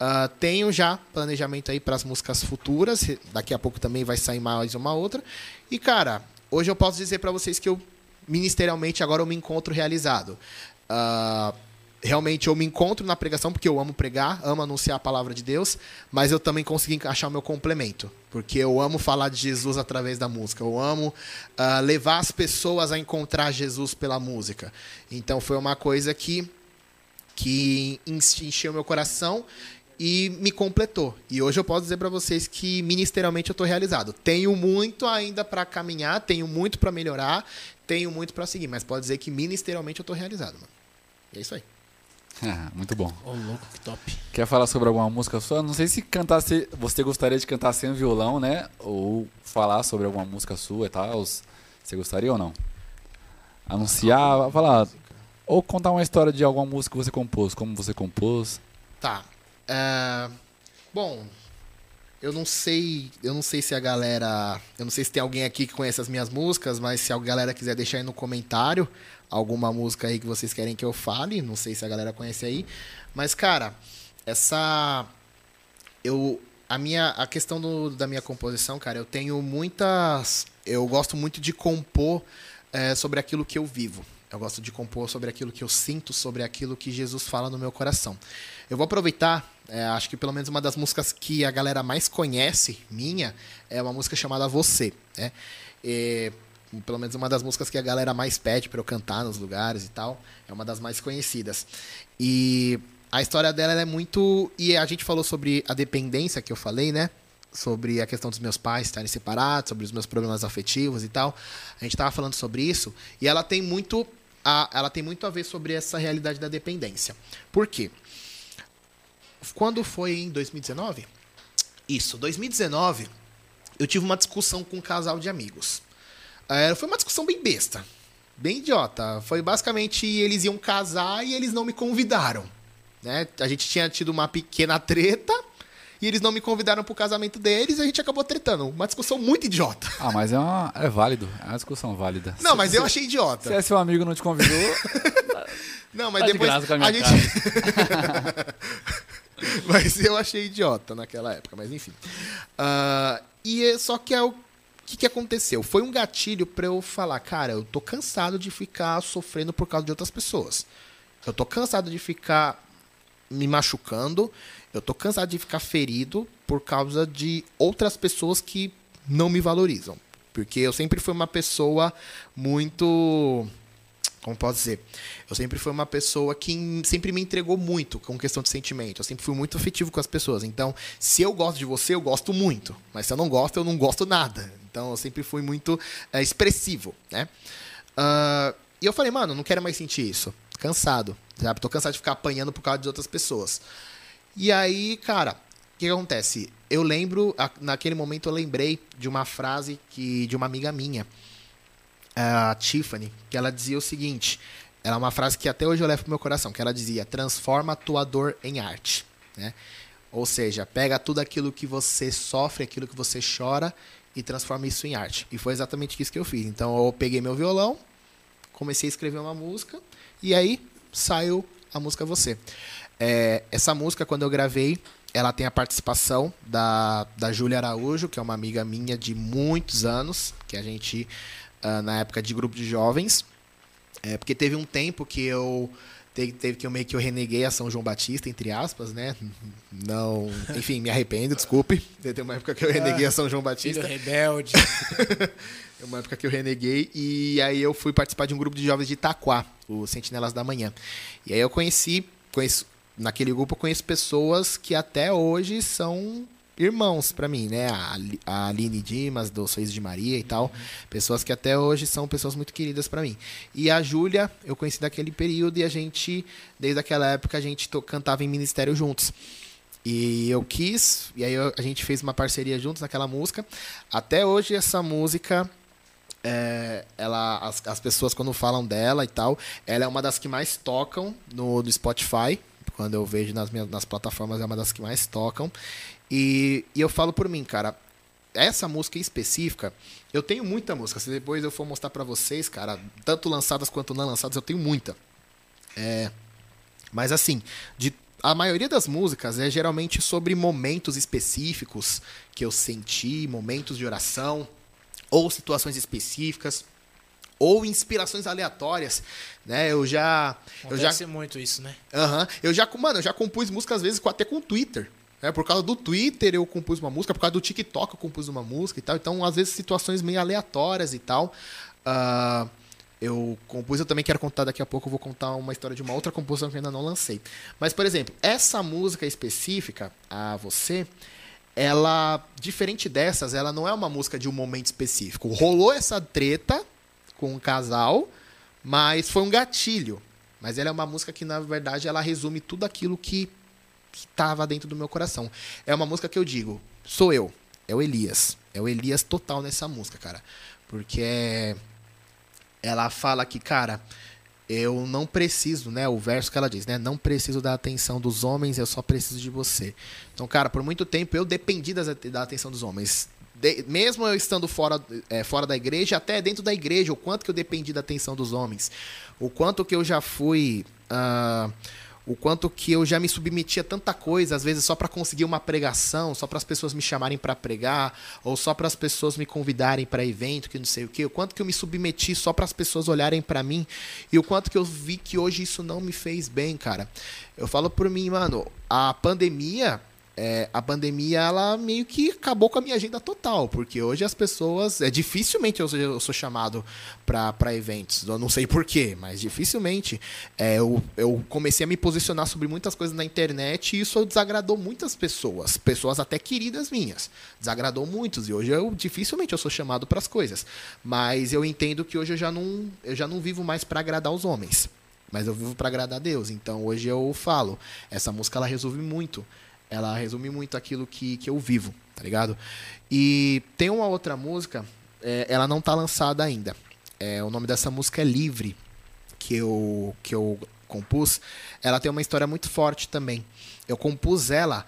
Uh, tenho já planejamento aí para as músicas futuras. Daqui a pouco também vai sair mais uma outra. E cara, hoje eu posso dizer para vocês que eu ministerialmente agora eu me encontro realizado. Uh, realmente eu me encontro na pregação porque eu amo pregar, amo anunciar a palavra de Deus, mas eu também consegui encaixar o meu complemento, porque eu amo falar de Jesus através da música, eu amo uh, levar as pessoas a encontrar Jesus pela música. Então foi uma coisa que que encheu meu coração e me completou. E hoje eu posso dizer para vocês que ministerialmente eu estou realizado. Tenho muito ainda para caminhar, tenho muito para melhorar, tenho muito para seguir, mas pode dizer que ministerialmente eu tô realizado, mano. E é isso aí. Ah, muito bom. Ô, oh, louco, que top. Quer falar sobre alguma música sua? Não sei se cantar, se você gostaria de cantar sem violão, né? Ou falar sobre alguma música sua e tal. Você gostaria ou não? Anunciar, ah, falar. Ou contar uma história de alguma música que você compôs, como você compôs. Tá. Uh, bom, eu não sei, eu não sei se a galera, eu não sei se tem alguém aqui que conhece as minhas músicas, mas se a galera quiser deixar aí no comentário alguma música aí que vocês querem que eu fale, não sei se a galera conhece aí, mas cara, essa eu a minha a questão do, da minha composição, cara, eu tenho muitas, eu gosto muito de compor é, sobre aquilo que eu vivo. Eu gosto de compor sobre aquilo que eu sinto, sobre aquilo que Jesus fala no meu coração. Eu vou aproveitar, é, acho que pelo menos uma das músicas que a galera mais conhece, minha, é uma música chamada Você. Né? E, pelo menos uma das músicas que a galera mais pede para eu cantar nos lugares e tal. É uma das mais conhecidas. E a história dela é muito. E a gente falou sobre a dependência que eu falei, né? Sobre a questão dos meus pais estarem separados, sobre os meus problemas afetivos e tal. A gente estava falando sobre isso. E ela tem muito a, ela tem muito a ver sobre essa realidade da dependência. Por quê? Quando foi em 2019? Isso, 2019, eu tive uma discussão com um casal de amigos. É, foi uma discussão bem besta, bem idiota. Foi basicamente eles iam casar e eles não me convidaram. Né? A gente tinha tido uma pequena treta e eles não me convidaram pro casamento deles e a gente acabou tretando. Uma discussão muito idiota. Ah, mas é, uma, é válido. É uma discussão válida. Não, mas eu achei idiota. Se é seu amigo não te convidou. não, mas tá de depois com a a gente. mas eu achei idiota naquela época, mas enfim. Ah, e é- só que é o que, que aconteceu? Foi um gatilho pra eu falar, cara, eu tô cansado de ficar sofrendo por causa de outras pessoas. Eu tô cansado de ficar me machucando. Eu tô cansado de ficar ferido por causa de outras pessoas que não me valorizam. Porque eu sempre fui uma pessoa muito. Como posso dizer? Eu sempre fui uma pessoa que sempre me entregou muito com questão de sentimento. Eu sempre fui muito afetivo com as pessoas. Então, se eu gosto de você, eu gosto muito. Mas se eu não gosto, eu não gosto nada. Então, eu sempre fui muito é, expressivo, né? Ah, e eu falei, mano, não quero mais sentir isso. Cansado, sabe? Tô cansado de ficar apanhando por causa de outras pessoas. E aí, cara, o que, que acontece? Eu lembro, naquele momento eu lembrei de uma frase que de uma amiga minha, a Tiffany, que ela dizia o seguinte: ela é uma frase que até hoje eu levo pro meu coração, que ela dizia: transforma tua dor em arte, né? Ou seja, pega tudo aquilo que você sofre, aquilo que você chora e transforma isso em arte. E foi exatamente isso que eu fiz. Então eu peguei meu violão, comecei a escrever uma música e aí saiu a música Você. É, essa música, quando eu gravei, ela tem a participação da, da Júlia Araújo, que é uma amiga minha de muitos anos, que a gente, ah, na época de grupo de jovens, é, porque teve um tempo que eu teve, teve que eu meio que eu reneguei a São João Batista, entre aspas, né? Não, enfim, me arrependo, desculpe. Teve uma época que eu reneguei a São João Filho Batista. rebelde. É uma época que eu reneguei e aí eu fui participar de um grupo de jovens de Itaquá, o Sentinelas da Manhã. E aí eu conheci, conheço, naquele grupo eu conheço pessoas que até hoje são irmãos pra mim, né? A, a Aline Dimas, do Sorriso de Maria e tal. Pessoas que até hoje são pessoas muito queridas pra mim. E a Júlia, eu conheci daquele período e a gente, desde aquela época, a gente cantava em ministério juntos. E eu quis, e aí a gente fez uma parceria juntos naquela música. Até hoje essa música é, ela, as, as pessoas quando falam dela e tal, ela é uma das que mais tocam no, no Spotify. Quando eu vejo nas minhas nas plataformas, é uma das que mais tocam. E, e eu falo por mim, cara, essa música em específica, eu tenho muita música. Se depois eu for mostrar pra vocês, cara, tanto lançadas quanto não lançadas, eu tenho muita. É, mas assim, de a maioria das músicas é geralmente sobre momentos específicos que eu senti, momentos de oração, ou situações específicas, ou inspirações aleatórias, né? Eu já eu já Acontece muito isso, né? Aham. Eu já, mano, eu já compus música às vezes até com o Twitter. É, por causa do Twitter eu compus uma música, por causa do TikTok eu compus uma música e tal. Então, às vezes, situações meio aleatórias e tal. Ah, eu compus, eu também quero contar daqui a pouco, eu vou contar uma história de uma outra composição que eu ainda não lancei. Mas, por exemplo, essa música específica, a você, ela, diferente dessas, ela não é uma música de um momento específico. Rolou essa treta com um casal, mas foi um gatilho. Mas ela é uma música que, na verdade, ela resume tudo aquilo que estava dentro do meu coração. É uma música que eu digo, sou eu, é o Elias. É o Elias total nessa música, cara. Porque ela fala que, cara, eu não preciso, né? O verso que ela diz, né? Não preciso da atenção dos homens, eu só preciso de você. Então, cara, por muito tempo eu dependi das- da atenção dos homens. De- mesmo eu estando fora, é, fora da igreja, até dentro da igreja, o quanto que eu dependi da atenção dos homens. O quanto que eu já fui. ah, o quanto que eu já me submeti a tanta coisa, às vezes só para conseguir uma pregação, só para as pessoas me chamarem para pregar, ou só para as pessoas me convidarem para evento, que não sei o quê. O quanto que eu me submeti só para as pessoas olharem para mim e o quanto que eu vi que hoje isso não me fez bem, cara. Eu falo por mim, mano, a pandemia é, a pandemia ela meio que acabou com a minha agenda total, porque hoje as pessoas. É, dificilmente eu sou, eu sou chamado para eventos. Eu não sei porquê, mas dificilmente. É, eu, eu comecei a me posicionar sobre muitas coisas na internet e isso desagradou muitas pessoas. Pessoas até queridas minhas. Desagradou muitos. E hoje eu dificilmente eu sou chamado para as coisas. Mas eu entendo que hoje eu já não, eu já não vivo mais para agradar os homens. mas eu vivo para agradar a Deus. Então hoje eu falo, essa música ela resume muito. Ela resume muito aquilo que, que eu vivo, tá ligado? E tem uma outra música, é, ela não tá lançada ainda. É, o nome dessa música é Livre, que eu, que eu compus. Ela tem uma história muito forte também. Eu compus ela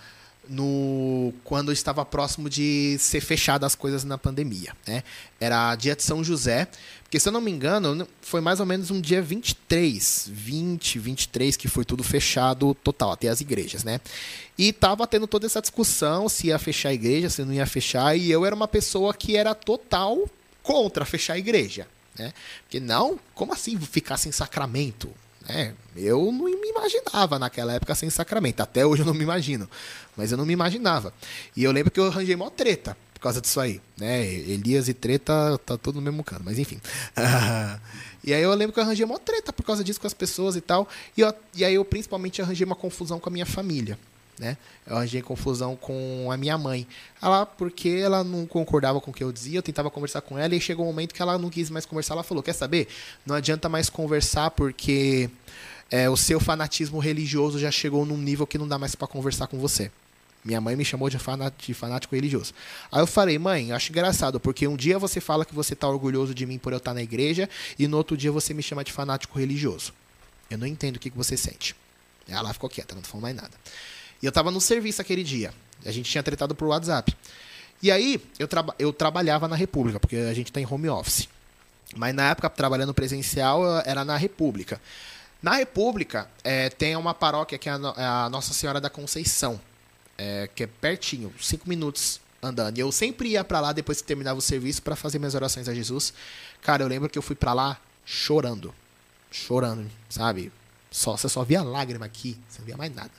no quando estava próximo de ser fechada as coisas na pandemia, né? Era dia de São José, porque se eu não me engano, foi mais ou menos um dia 23, 20, 23 que foi tudo fechado total, até as igrejas, né? E tava tendo toda essa discussão se ia fechar a igreja, se não ia fechar, e eu era uma pessoa que era total contra fechar a igreja, né? Porque não, como assim ficar sem sacramento? É, eu não me imaginava naquela época sem sacramento. Até hoje eu não me imagino. Mas eu não me imaginava. E eu lembro que eu arranjei mó treta por causa disso aí. Né? Elias e treta tá tudo no mesmo cano, mas enfim. e aí eu lembro que eu arranjei mó treta por causa disso com as pessoas e tal. E, eu, e aí eu principalmente arranjei uma confusão com a minha família. Né? Eu arranjei confusão com a minha mãe. Ela, porque ela não concordava com o que eu dizia, eu tentava conversar com ela e chegou um momento que ela não quis mais conversar. Ela falou: Quer saber? Não adianta mais conversar porque é, o seu fanatismo religioso já chegou num nível que não dá mais para conversar com você. Minha mãe me chamou de, fanático religioso. Aí eu falei, mãe, acho engraçado, porque um dia você fala que você tá orgulhoso de mim por eu estar tá na igreja, e no outro dia você me chama de fanático religioso. Eu não entendo o que, que você sente. Ela ficou quieta, não falou mais nada. E eu tava no serviço aquele dia. A gente tinha tretado por WhatsApp. E aí, eu, traba eu trabalhava na República, porque a gente tá em home office. Mas na época, trabalhando presencial, era na República. Na República, é, tem uma paróquia que é a, a Nossa Senhora da Conceição, é, que é pertinho, cinco minutos andando. E eu sempre ia para lá depois que terminava o serviço para fazer minhas orações a Jesus. Cara, eu lembro que eu fui para lá chorando. Chorando, sabe? Só, você só via lágrima aqui, você não via mais nada.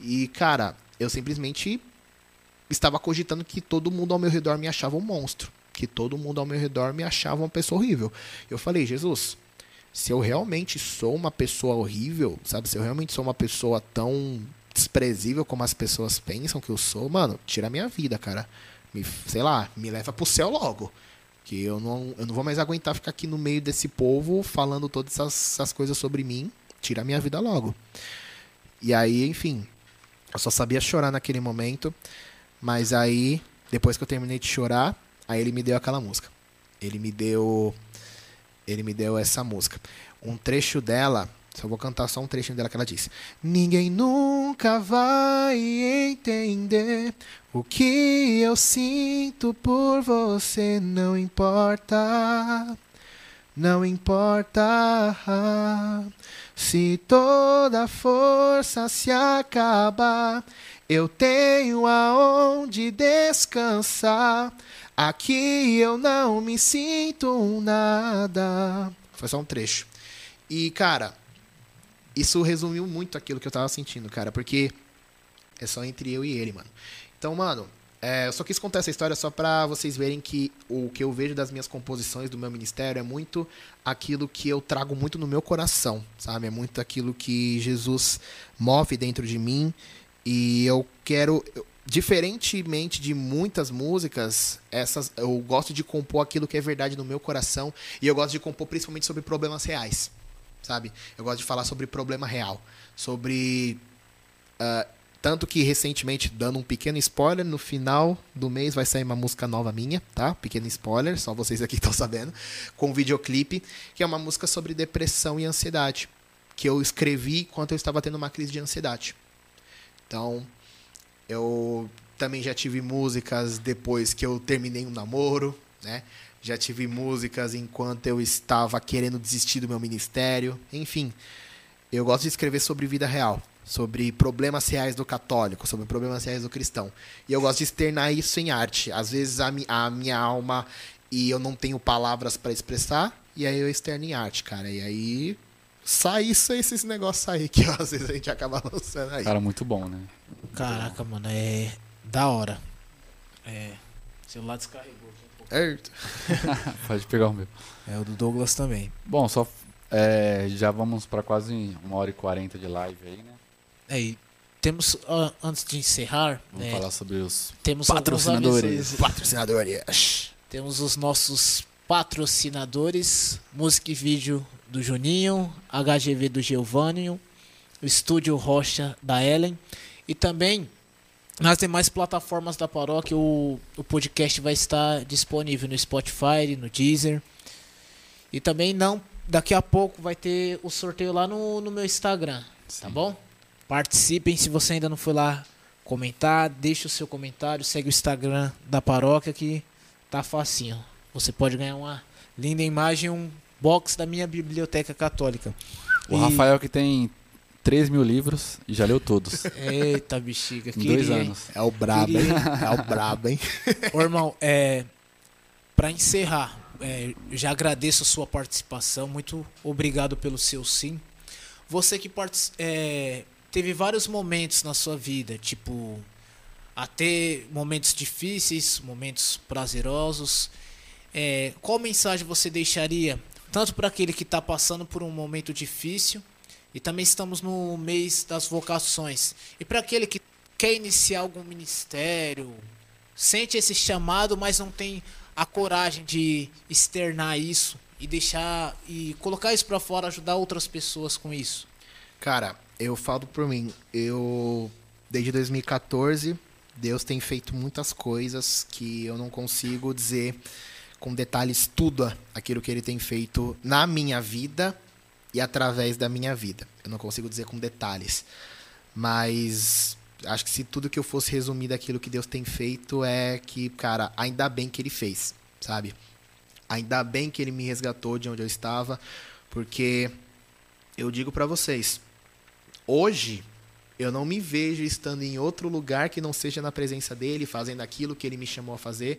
E, cara, eu simplesmente estava cogitando que todo mundo ao meu redor me achava um monstro. Que todo mundo ao meu redor me achava uma pessoa horrível. Eu falei, Jesus, se eu realmente sou uma pessoa horrível, sabe? Se eu realmente sou uma pessoa tão desprezível como as pessoas pensam que eu sou, mano, tira a minha vida, cara. Me, sei lá, me leva pro céu logo. Que eu não, eu não vou mais aguentar ficar aqui no meio desse povo falando todas essas, essas coisas sobre mim. Tira a minha vida logo. E aí, enfim, eu só sabia chorar naquele momento. Mas aí, depois que eu terminei de chorar, aí ele me deu aquela música. Ele me deu. Ele me deu essa música. Um trecho dela. Só vou cantar só um trechinho dela que ela disse. Ninguém nunca vai entender o que eu sinto por você, não importa. Não importa se toda força se acabar, eu tenho aonde descansar. Aqui eu não me sinto nada. Foi só um trecho. E, cara, isso resumiu muito aquilo que eu tava sentindo, cara, porque é só entre eu e ele, mano. Então, mano, é, eu só quis contar essa história só para vocês verem que o que eu vejo das minhas composições do meu ministério é muito aquilo que eu trago muito no meu coração, sabe? É muito aquilo que Jesus move dentro de mim e eu quero diferentemente de muitas músicas, essas eu gosto de compor aquilo que é verdade no meu coração e eu gosto de compor principalmente sobre problemas reais, sabe? Eu gosto de falar sobre problema real, sobre uh, tanto que recentemente, dando um pequeno spoiler, no final do mês vai sair uma música nova minha, tá? Pequeno spoiler, só vocês aqui estão sabendo, com um videoclipe, que é uma música sobre depressão e ansiedade, que eu escrevi enquanto eu estava tendo uma crise de ansiedade. Então, eu também já tive músicas depois que eu terminei um namoro, né? Já tive músicas enquanto eu estava querendo desistir do meu ministério, enfim. Eu gosto de escrever sobre vida real sobre problemas reais do católico, sobre problemas reais do cristão. E eu gosto de externar isso em arte. Às vezes a, mi a minha alma e eu não tenho palavras para expressar, e aí eu externo em arte, cara. E aí sai isso, esses negócios aí que às vezes a gente acaba lançando aí. Cara, muito bom, né? Caraca, mano, é da hora. É. Celular descarregou. Pode pegar o meu. É o do Douglas também. Bom, só é, já vamos para quase uma hora e quarenta de live aí, né? É, e temos, uh, antes de encerrar, vamos é, falar sobre os temos patrocinadores. Patrocinadores. Temos os nossos patrocinadores, música e vídeo do Juninho, HGV do Giovânio, o Estúdio Rocha da Ellen e também nas demais plataformas da paróquia o, o podcast vai estar disponível no Spotify, no Deezer. E também não, daqui a pouco vai ter o sorteio lá no, no meu Instagram, tá Sim. tá bom? Participem se você ainda não foi lá comentar, deixe o seu comentário, segue o Instagram da paróquia que tá facinho. Você pode ganhar uma linda imagem, um box da minha biblioteca católica. O e... Rafael que tem 3 mil livros e já leu todos. Eita, bexiga. Em dois anos. É o brabo, hein? É o brabo, hein? Ô, irmão, é, pra encerrar, é, já agradeço a sua participação. Muito obrigado pelo seu sim. Você que é, teve vários momentos na sua vida, tipo, até momentos difíceis, momentos prazerosos. É, qual mensagem você deixaria, tanto para aquele que está passando por um momento difícil, e também estamos no mês das vocações, e para aquele que quer iniciar algum ministério, sente esse chamado, mas não tem a coragem de externar isso e deixar e colocar isso para fora, ajudar outras pessoas com isso? Cara, eu falo por mim, eu desde 2014 Deus tem feito muitas coisas que eu não consigo dizer com detalhes tudo aquilo que ele tem feito na minha vida e através da minha vida. Eu não consigo dizer com detalhes, mas acho que se tudo que eu fosse resumir daquilo que Deus tem feito é que, cara, ainda bem que ele fez, sabe? Ainda bem que ele me resgatou de onde eu estava, porque eu digo para vocês, hoje eu não me vejo estando em outro lugar que não seja na presença dele, fazendo aquilo que ele me chamou a fazer.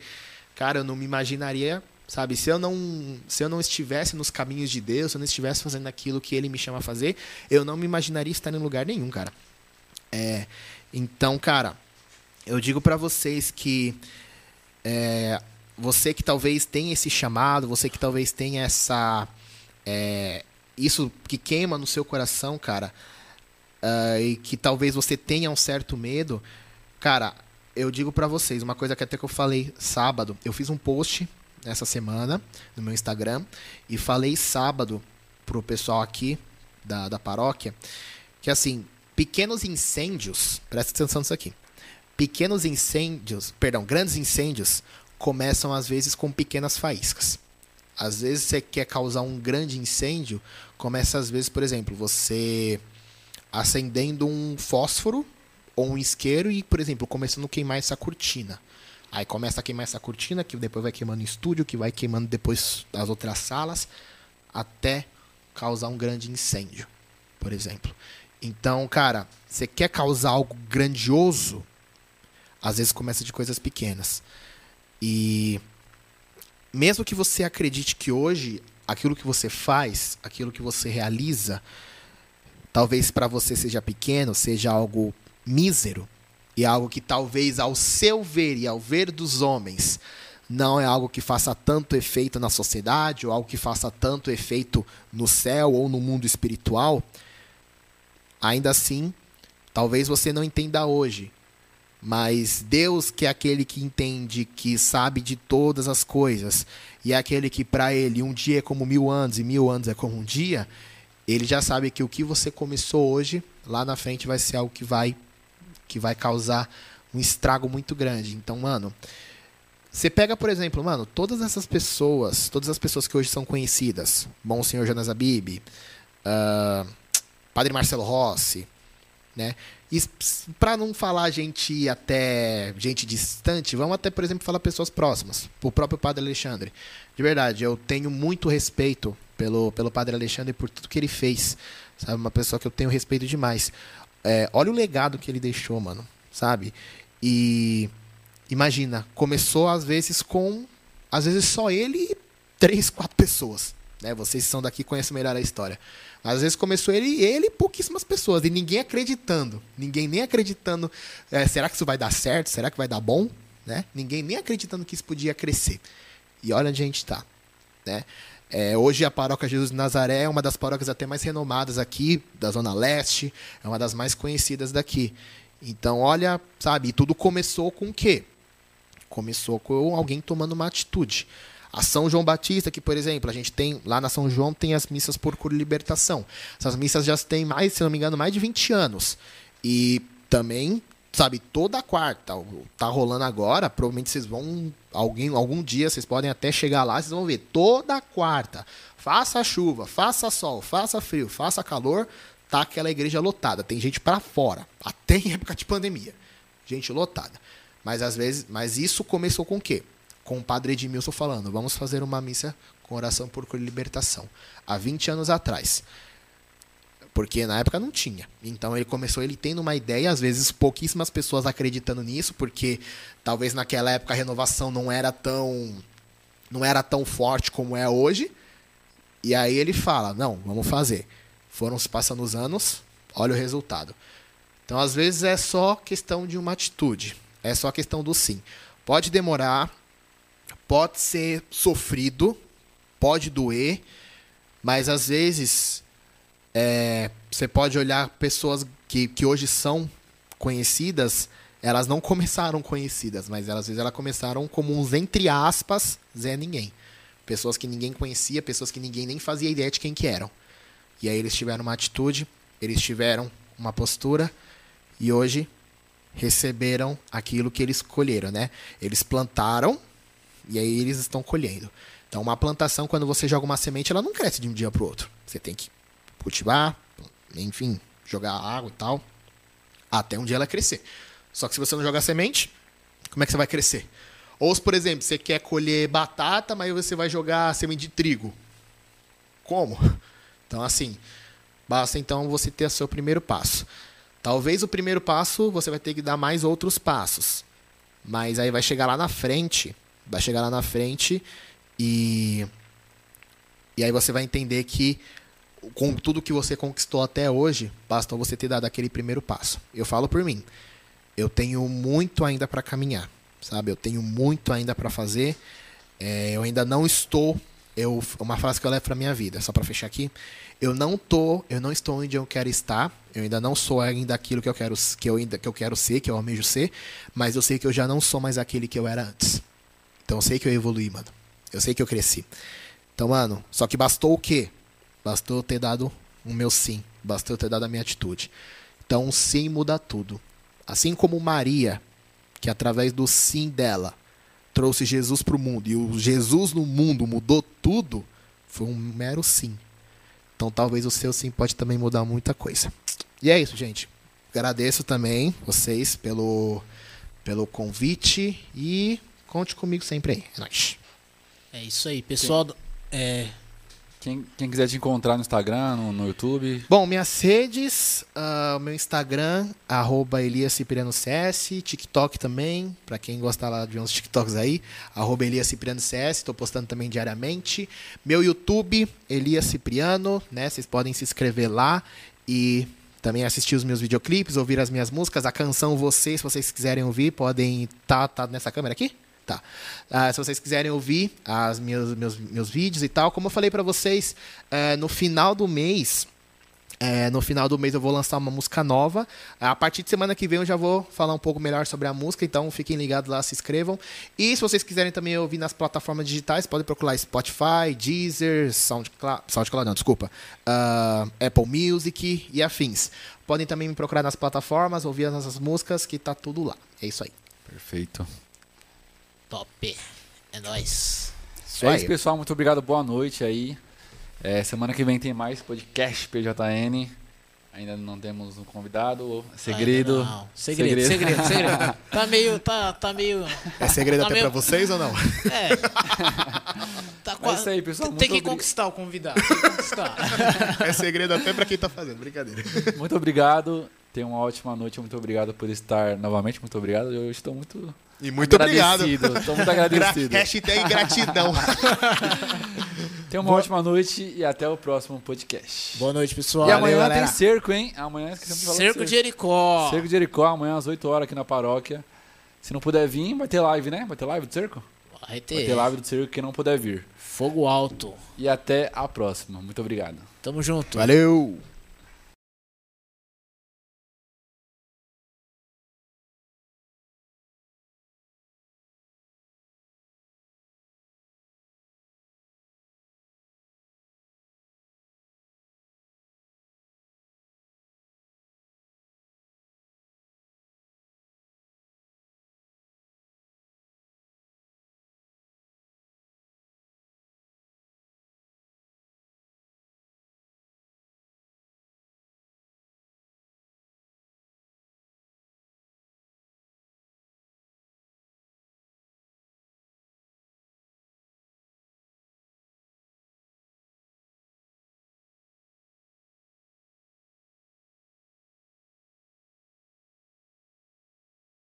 Cara, eu não me imaginaria, sabe, se eu não, se eu não estivesse nos caminhos de Deus, se eu não estivesse fazendo aquilo que ele me chama a fazer, eu não me imaginaria estar em lugar nenhum, cara. É, então, cara, eu digo para vocês que é, você que talvez tenha esse chamado, você que talvez tenha essa é, isso que queima no seu coração, cara, uh, e que talvez você tenha um certo medo, cara, eu digo para vocês, uma coisa que até que eu falei sábado, eu fiz um post essa semana no meu Instagram e falei sábado pro pessoal aqui da, da paróquia que assim, pequenos incêndios, presta atenção nisso aqui. Pequenos incêndios, perdão, grandes incêndios começam às vezes com pequenas faíscas. Às vezes você quer causar um grande incêndio, começa às vezes, por exemplo, você acendendo um fósforo ou um isqueiro e, por exemplo, começando a queimar essa cortina. Aí começa a queimar essa cortina, que depois vai queimando o estúdio, que vai queimando depois as outras salas, até causar um grande incêndio, por exemplo. Então, cara, você quer causar algo grandioso, às vezes começa de coisas pequenas. E mesmo que você acredite que hoje aquilo que você faz, aquilo que você realiza, talvez para você seja pequeno, seja algo mísero e algo que talvez ao seu ver e ao ver dos homens não é algo que faça tanto efeito na sociedade ou algo que faça tanto efeito no céu ou no mundo espiritual, ainda assim, talvez você não entenda hoje, mas Deus, que é aquele que entende, que sabe de todas as coisas, e é aquele que para ele um dia é como mil anos e mil anos é como um dia, ele já sabe que o que você começou hoje, lá na frente vai ser algo que vai que vai causar um estrago muito grande. Então, mano, você pega, por exemplo, mano, todas essas pessoas, todas as pessoas que hoje são conhecidas, Bom Senhor Jonas Abib, uh, Padre Marcelo Rossi, né? E para não falar gente até gente distante, vamos até, por exemplo, falar pessoas próximas. O próprio Padre Alexandre. De verdade, eu tenho muito respeito pelo, pelo Padre Alexandre por tudo que ele fez. Sabe? Uma pessoa que eu tenho respeito demais. É, olha o legado que ele deixou, mano. Sabe? E imagina, começou às vezes com. Às vezes só ele e três, quatro pessoas. Né? Vocês são daqui conhecem melhor a história. Às vezes começou ele ele pouquíssimas pessoas. E ninguém acreditando. Ninguém nem acreditando. É, será que isso vai dar certo? Será que vai dar bom? Né? Ninguém nem acreditando que isso podia crescer. E olha onde a gente está. Né? É, hoje a paróquia Jesus de Nazaré é uma das paróquias até mais renomadas aqui, da Zona Leste, é uma das mais conhecidas daqui. Então, olha, sabe, tudo começou com o quê? Começou com alguém tomando uma atitude. A São João Batista, que, por exemplo, a gente tem lá na São João tem as missas por cura e libertação. Essas missas já têm mais, se não me engano, mais de 20 anos. E também, sabe, toda quarta, tá rolando agora, provavelmente vocês vão alguém algum dia vocês podem até chegar lá, vocês vão ver toda quarta. Faça chuva, faça sol, faça frio, faça calor, tá aquela igreja lotada. Tem gente para fora, até em época de pandemia. Gente lotada. Mas às vezes, mas isso começou com o quê? Com o padre Edmilson falando, vamos fazer uma missa com oração por libertação. Há 20 anos atrás. Porque na época não tinha. Então ele começou ele tendo uma ideia, às vezes pouquíssimas pessoas acreditando nisso, porque talvez naquela época a renovação não era tão não era tão forte como é hoje. E aí ele fala: "Não, vamos fazer". Foram se passando os anos, olha o resultado. Então, às vezes é só questão de uma atitude. É só questão do sim. Pode demorar, pode ser sofrido, pode doer, mas às vezes é, você pode olhar pessoas que, que hoje são conhecidas, elas não começaram conhecidas, mas elas, às vezes elas começaram como uns, entre aspas, Zé Ninguém. Pessoas que ninguém conhecia, pessoas que ninguém nem fazia ideia de quem que eram. E aí eles tiveram uma atitude, eles tiveram uma postura, e hoje receberam aquilo que eles colheram, né? Eles plantaram e aí eles estão colhendo. Então, uma plantação, quando você joga uma semente, ela não cresce de um dia para o outro. Você tem que cultivar, enfim, jogar água e tal, até um dia ela crescer. Só que se você não jogar semente, como é que você vai crescer? Ou, por exemplo, você quer colher batata, mas você vai jogar semente de trigo. Como? Então, assim, basta então você ter o seu primeiro passo. Talvez o primeiro passo você vai ter que dar mais outros passos. Mas aí vai chegar lá na frente, vai chegar lá na frente e e aí você vai entender que com tudo que você conquistou até hoje, basta você ter dado aquele primeiro passo. Eu falo por mim. Eu tenho muito ainda para caminhar, sabe? Eu tenho muito ainda para fazer. É, eu ainda não estou. Eu, uma frase que eu levo para minha vida, só para fechar aqui. Eu não tô, eu não estou onde eu quero estar. Eu ainda não sou ainda aquilo que eu quero, que eu ainda que eu quero ser, que eu almejo ser, mas eu sei que eu já não sou mais aquele que eu era antes. Então eu sei que eu evolui, mano. Eu sei que eu cresci. Então, mano, só que bastou o quê? Bastou eu ter dado o meu sim. Bastou eu ter dado a minha atitude. Então, o sim muda tudo. Assim como Maria, que através do sim dela trouxe Jesus para o mundo e o Jesus no mundo mudou tudo, foi um mero sim. Então talvez o seu sim pode também mudar muita coisa. E é isso, gente. Agradeço também vocês pelo, pelo convite e conte comigo sempre aí. É nóis. É isso aí, pessoal. É, quem, quem, quiser te encontrar no Instagram, no, no YouTube. Bom, minhas redes, uh, meu Instagram, arroba Elias Cipriano CS, TikTok também, para quem gostar lá de uns TikToks aí, arroba Elias Cipriano CS, estou postando também diariamente. Meu YouTube, Elias Cipriano, né? Vocês podem se inscrever lá e também assistir os meus videoclipes, ouvir as minhas músicas, a canção Vocês, se vocês quiserem ouvir, podem tá, tá nessa câmera aqui? Tá. Uh, se vocês quiserem ouvir as meus, meus, meus vídeos e tal, como eu falei para vocês, uh, no final do mês, é, no final do mês eu vou lançar uma música nova. A partir de semana que vem eu já vou falar um pouco melhor sobre a música, então fiquem ligados lá, se inscrevam. E se vocês quiserem também ouvir nas plataformas digitais, podem procurar Spotify, Deezer, SoundCloud, SoundCloud não, desculpa, uh, Apple Music e afins. Podem também me procurar nas plataformas, ouvir as nossas músicas, que tá tudo lá. É isso aí. Perfeito. Top. É nóis. Isso é isso, pessoal. Muito obrigado. Boa noite aí. É, semana que vem tem mais podcast PJN. Ainda não temos um convidado. Segredo. Não. Segredo, segredo, segredo, segredo. Tá meio. Tá, tá meio. É segredo tá até meio... pra vocês ou não? É. Tá quase... É isso aí, pessoal. Tem que conquistar o convidado. Tem que conquistar. É segredo até pra quem tá fazendo. Brincadeira. Muito obrigado. Tenha uma ótima noite. Muito obrigado por estar novamente. Muito obrigado. Eu estou muito e muito obrigado. Estou muito agradecido. Gra hashtag gratidão. Tenha uma Boa. ótima noite e até o próximo podcast. Boa noite, pessoal. E amanhã Valeu, tem cerco, hein? Amanhã esquecemos de falar Cerco de Jericó. Cerco de Jericó, amanhã às 8 horas aqui na paróquia. Se não puder vir, vai ter live, né? Vai ter live do cerco? Vai ter. Vai ter live do cerco que não puder vir. Fogo alto. E até a próxima. Muito obrigado. Tamo junto. Valeu!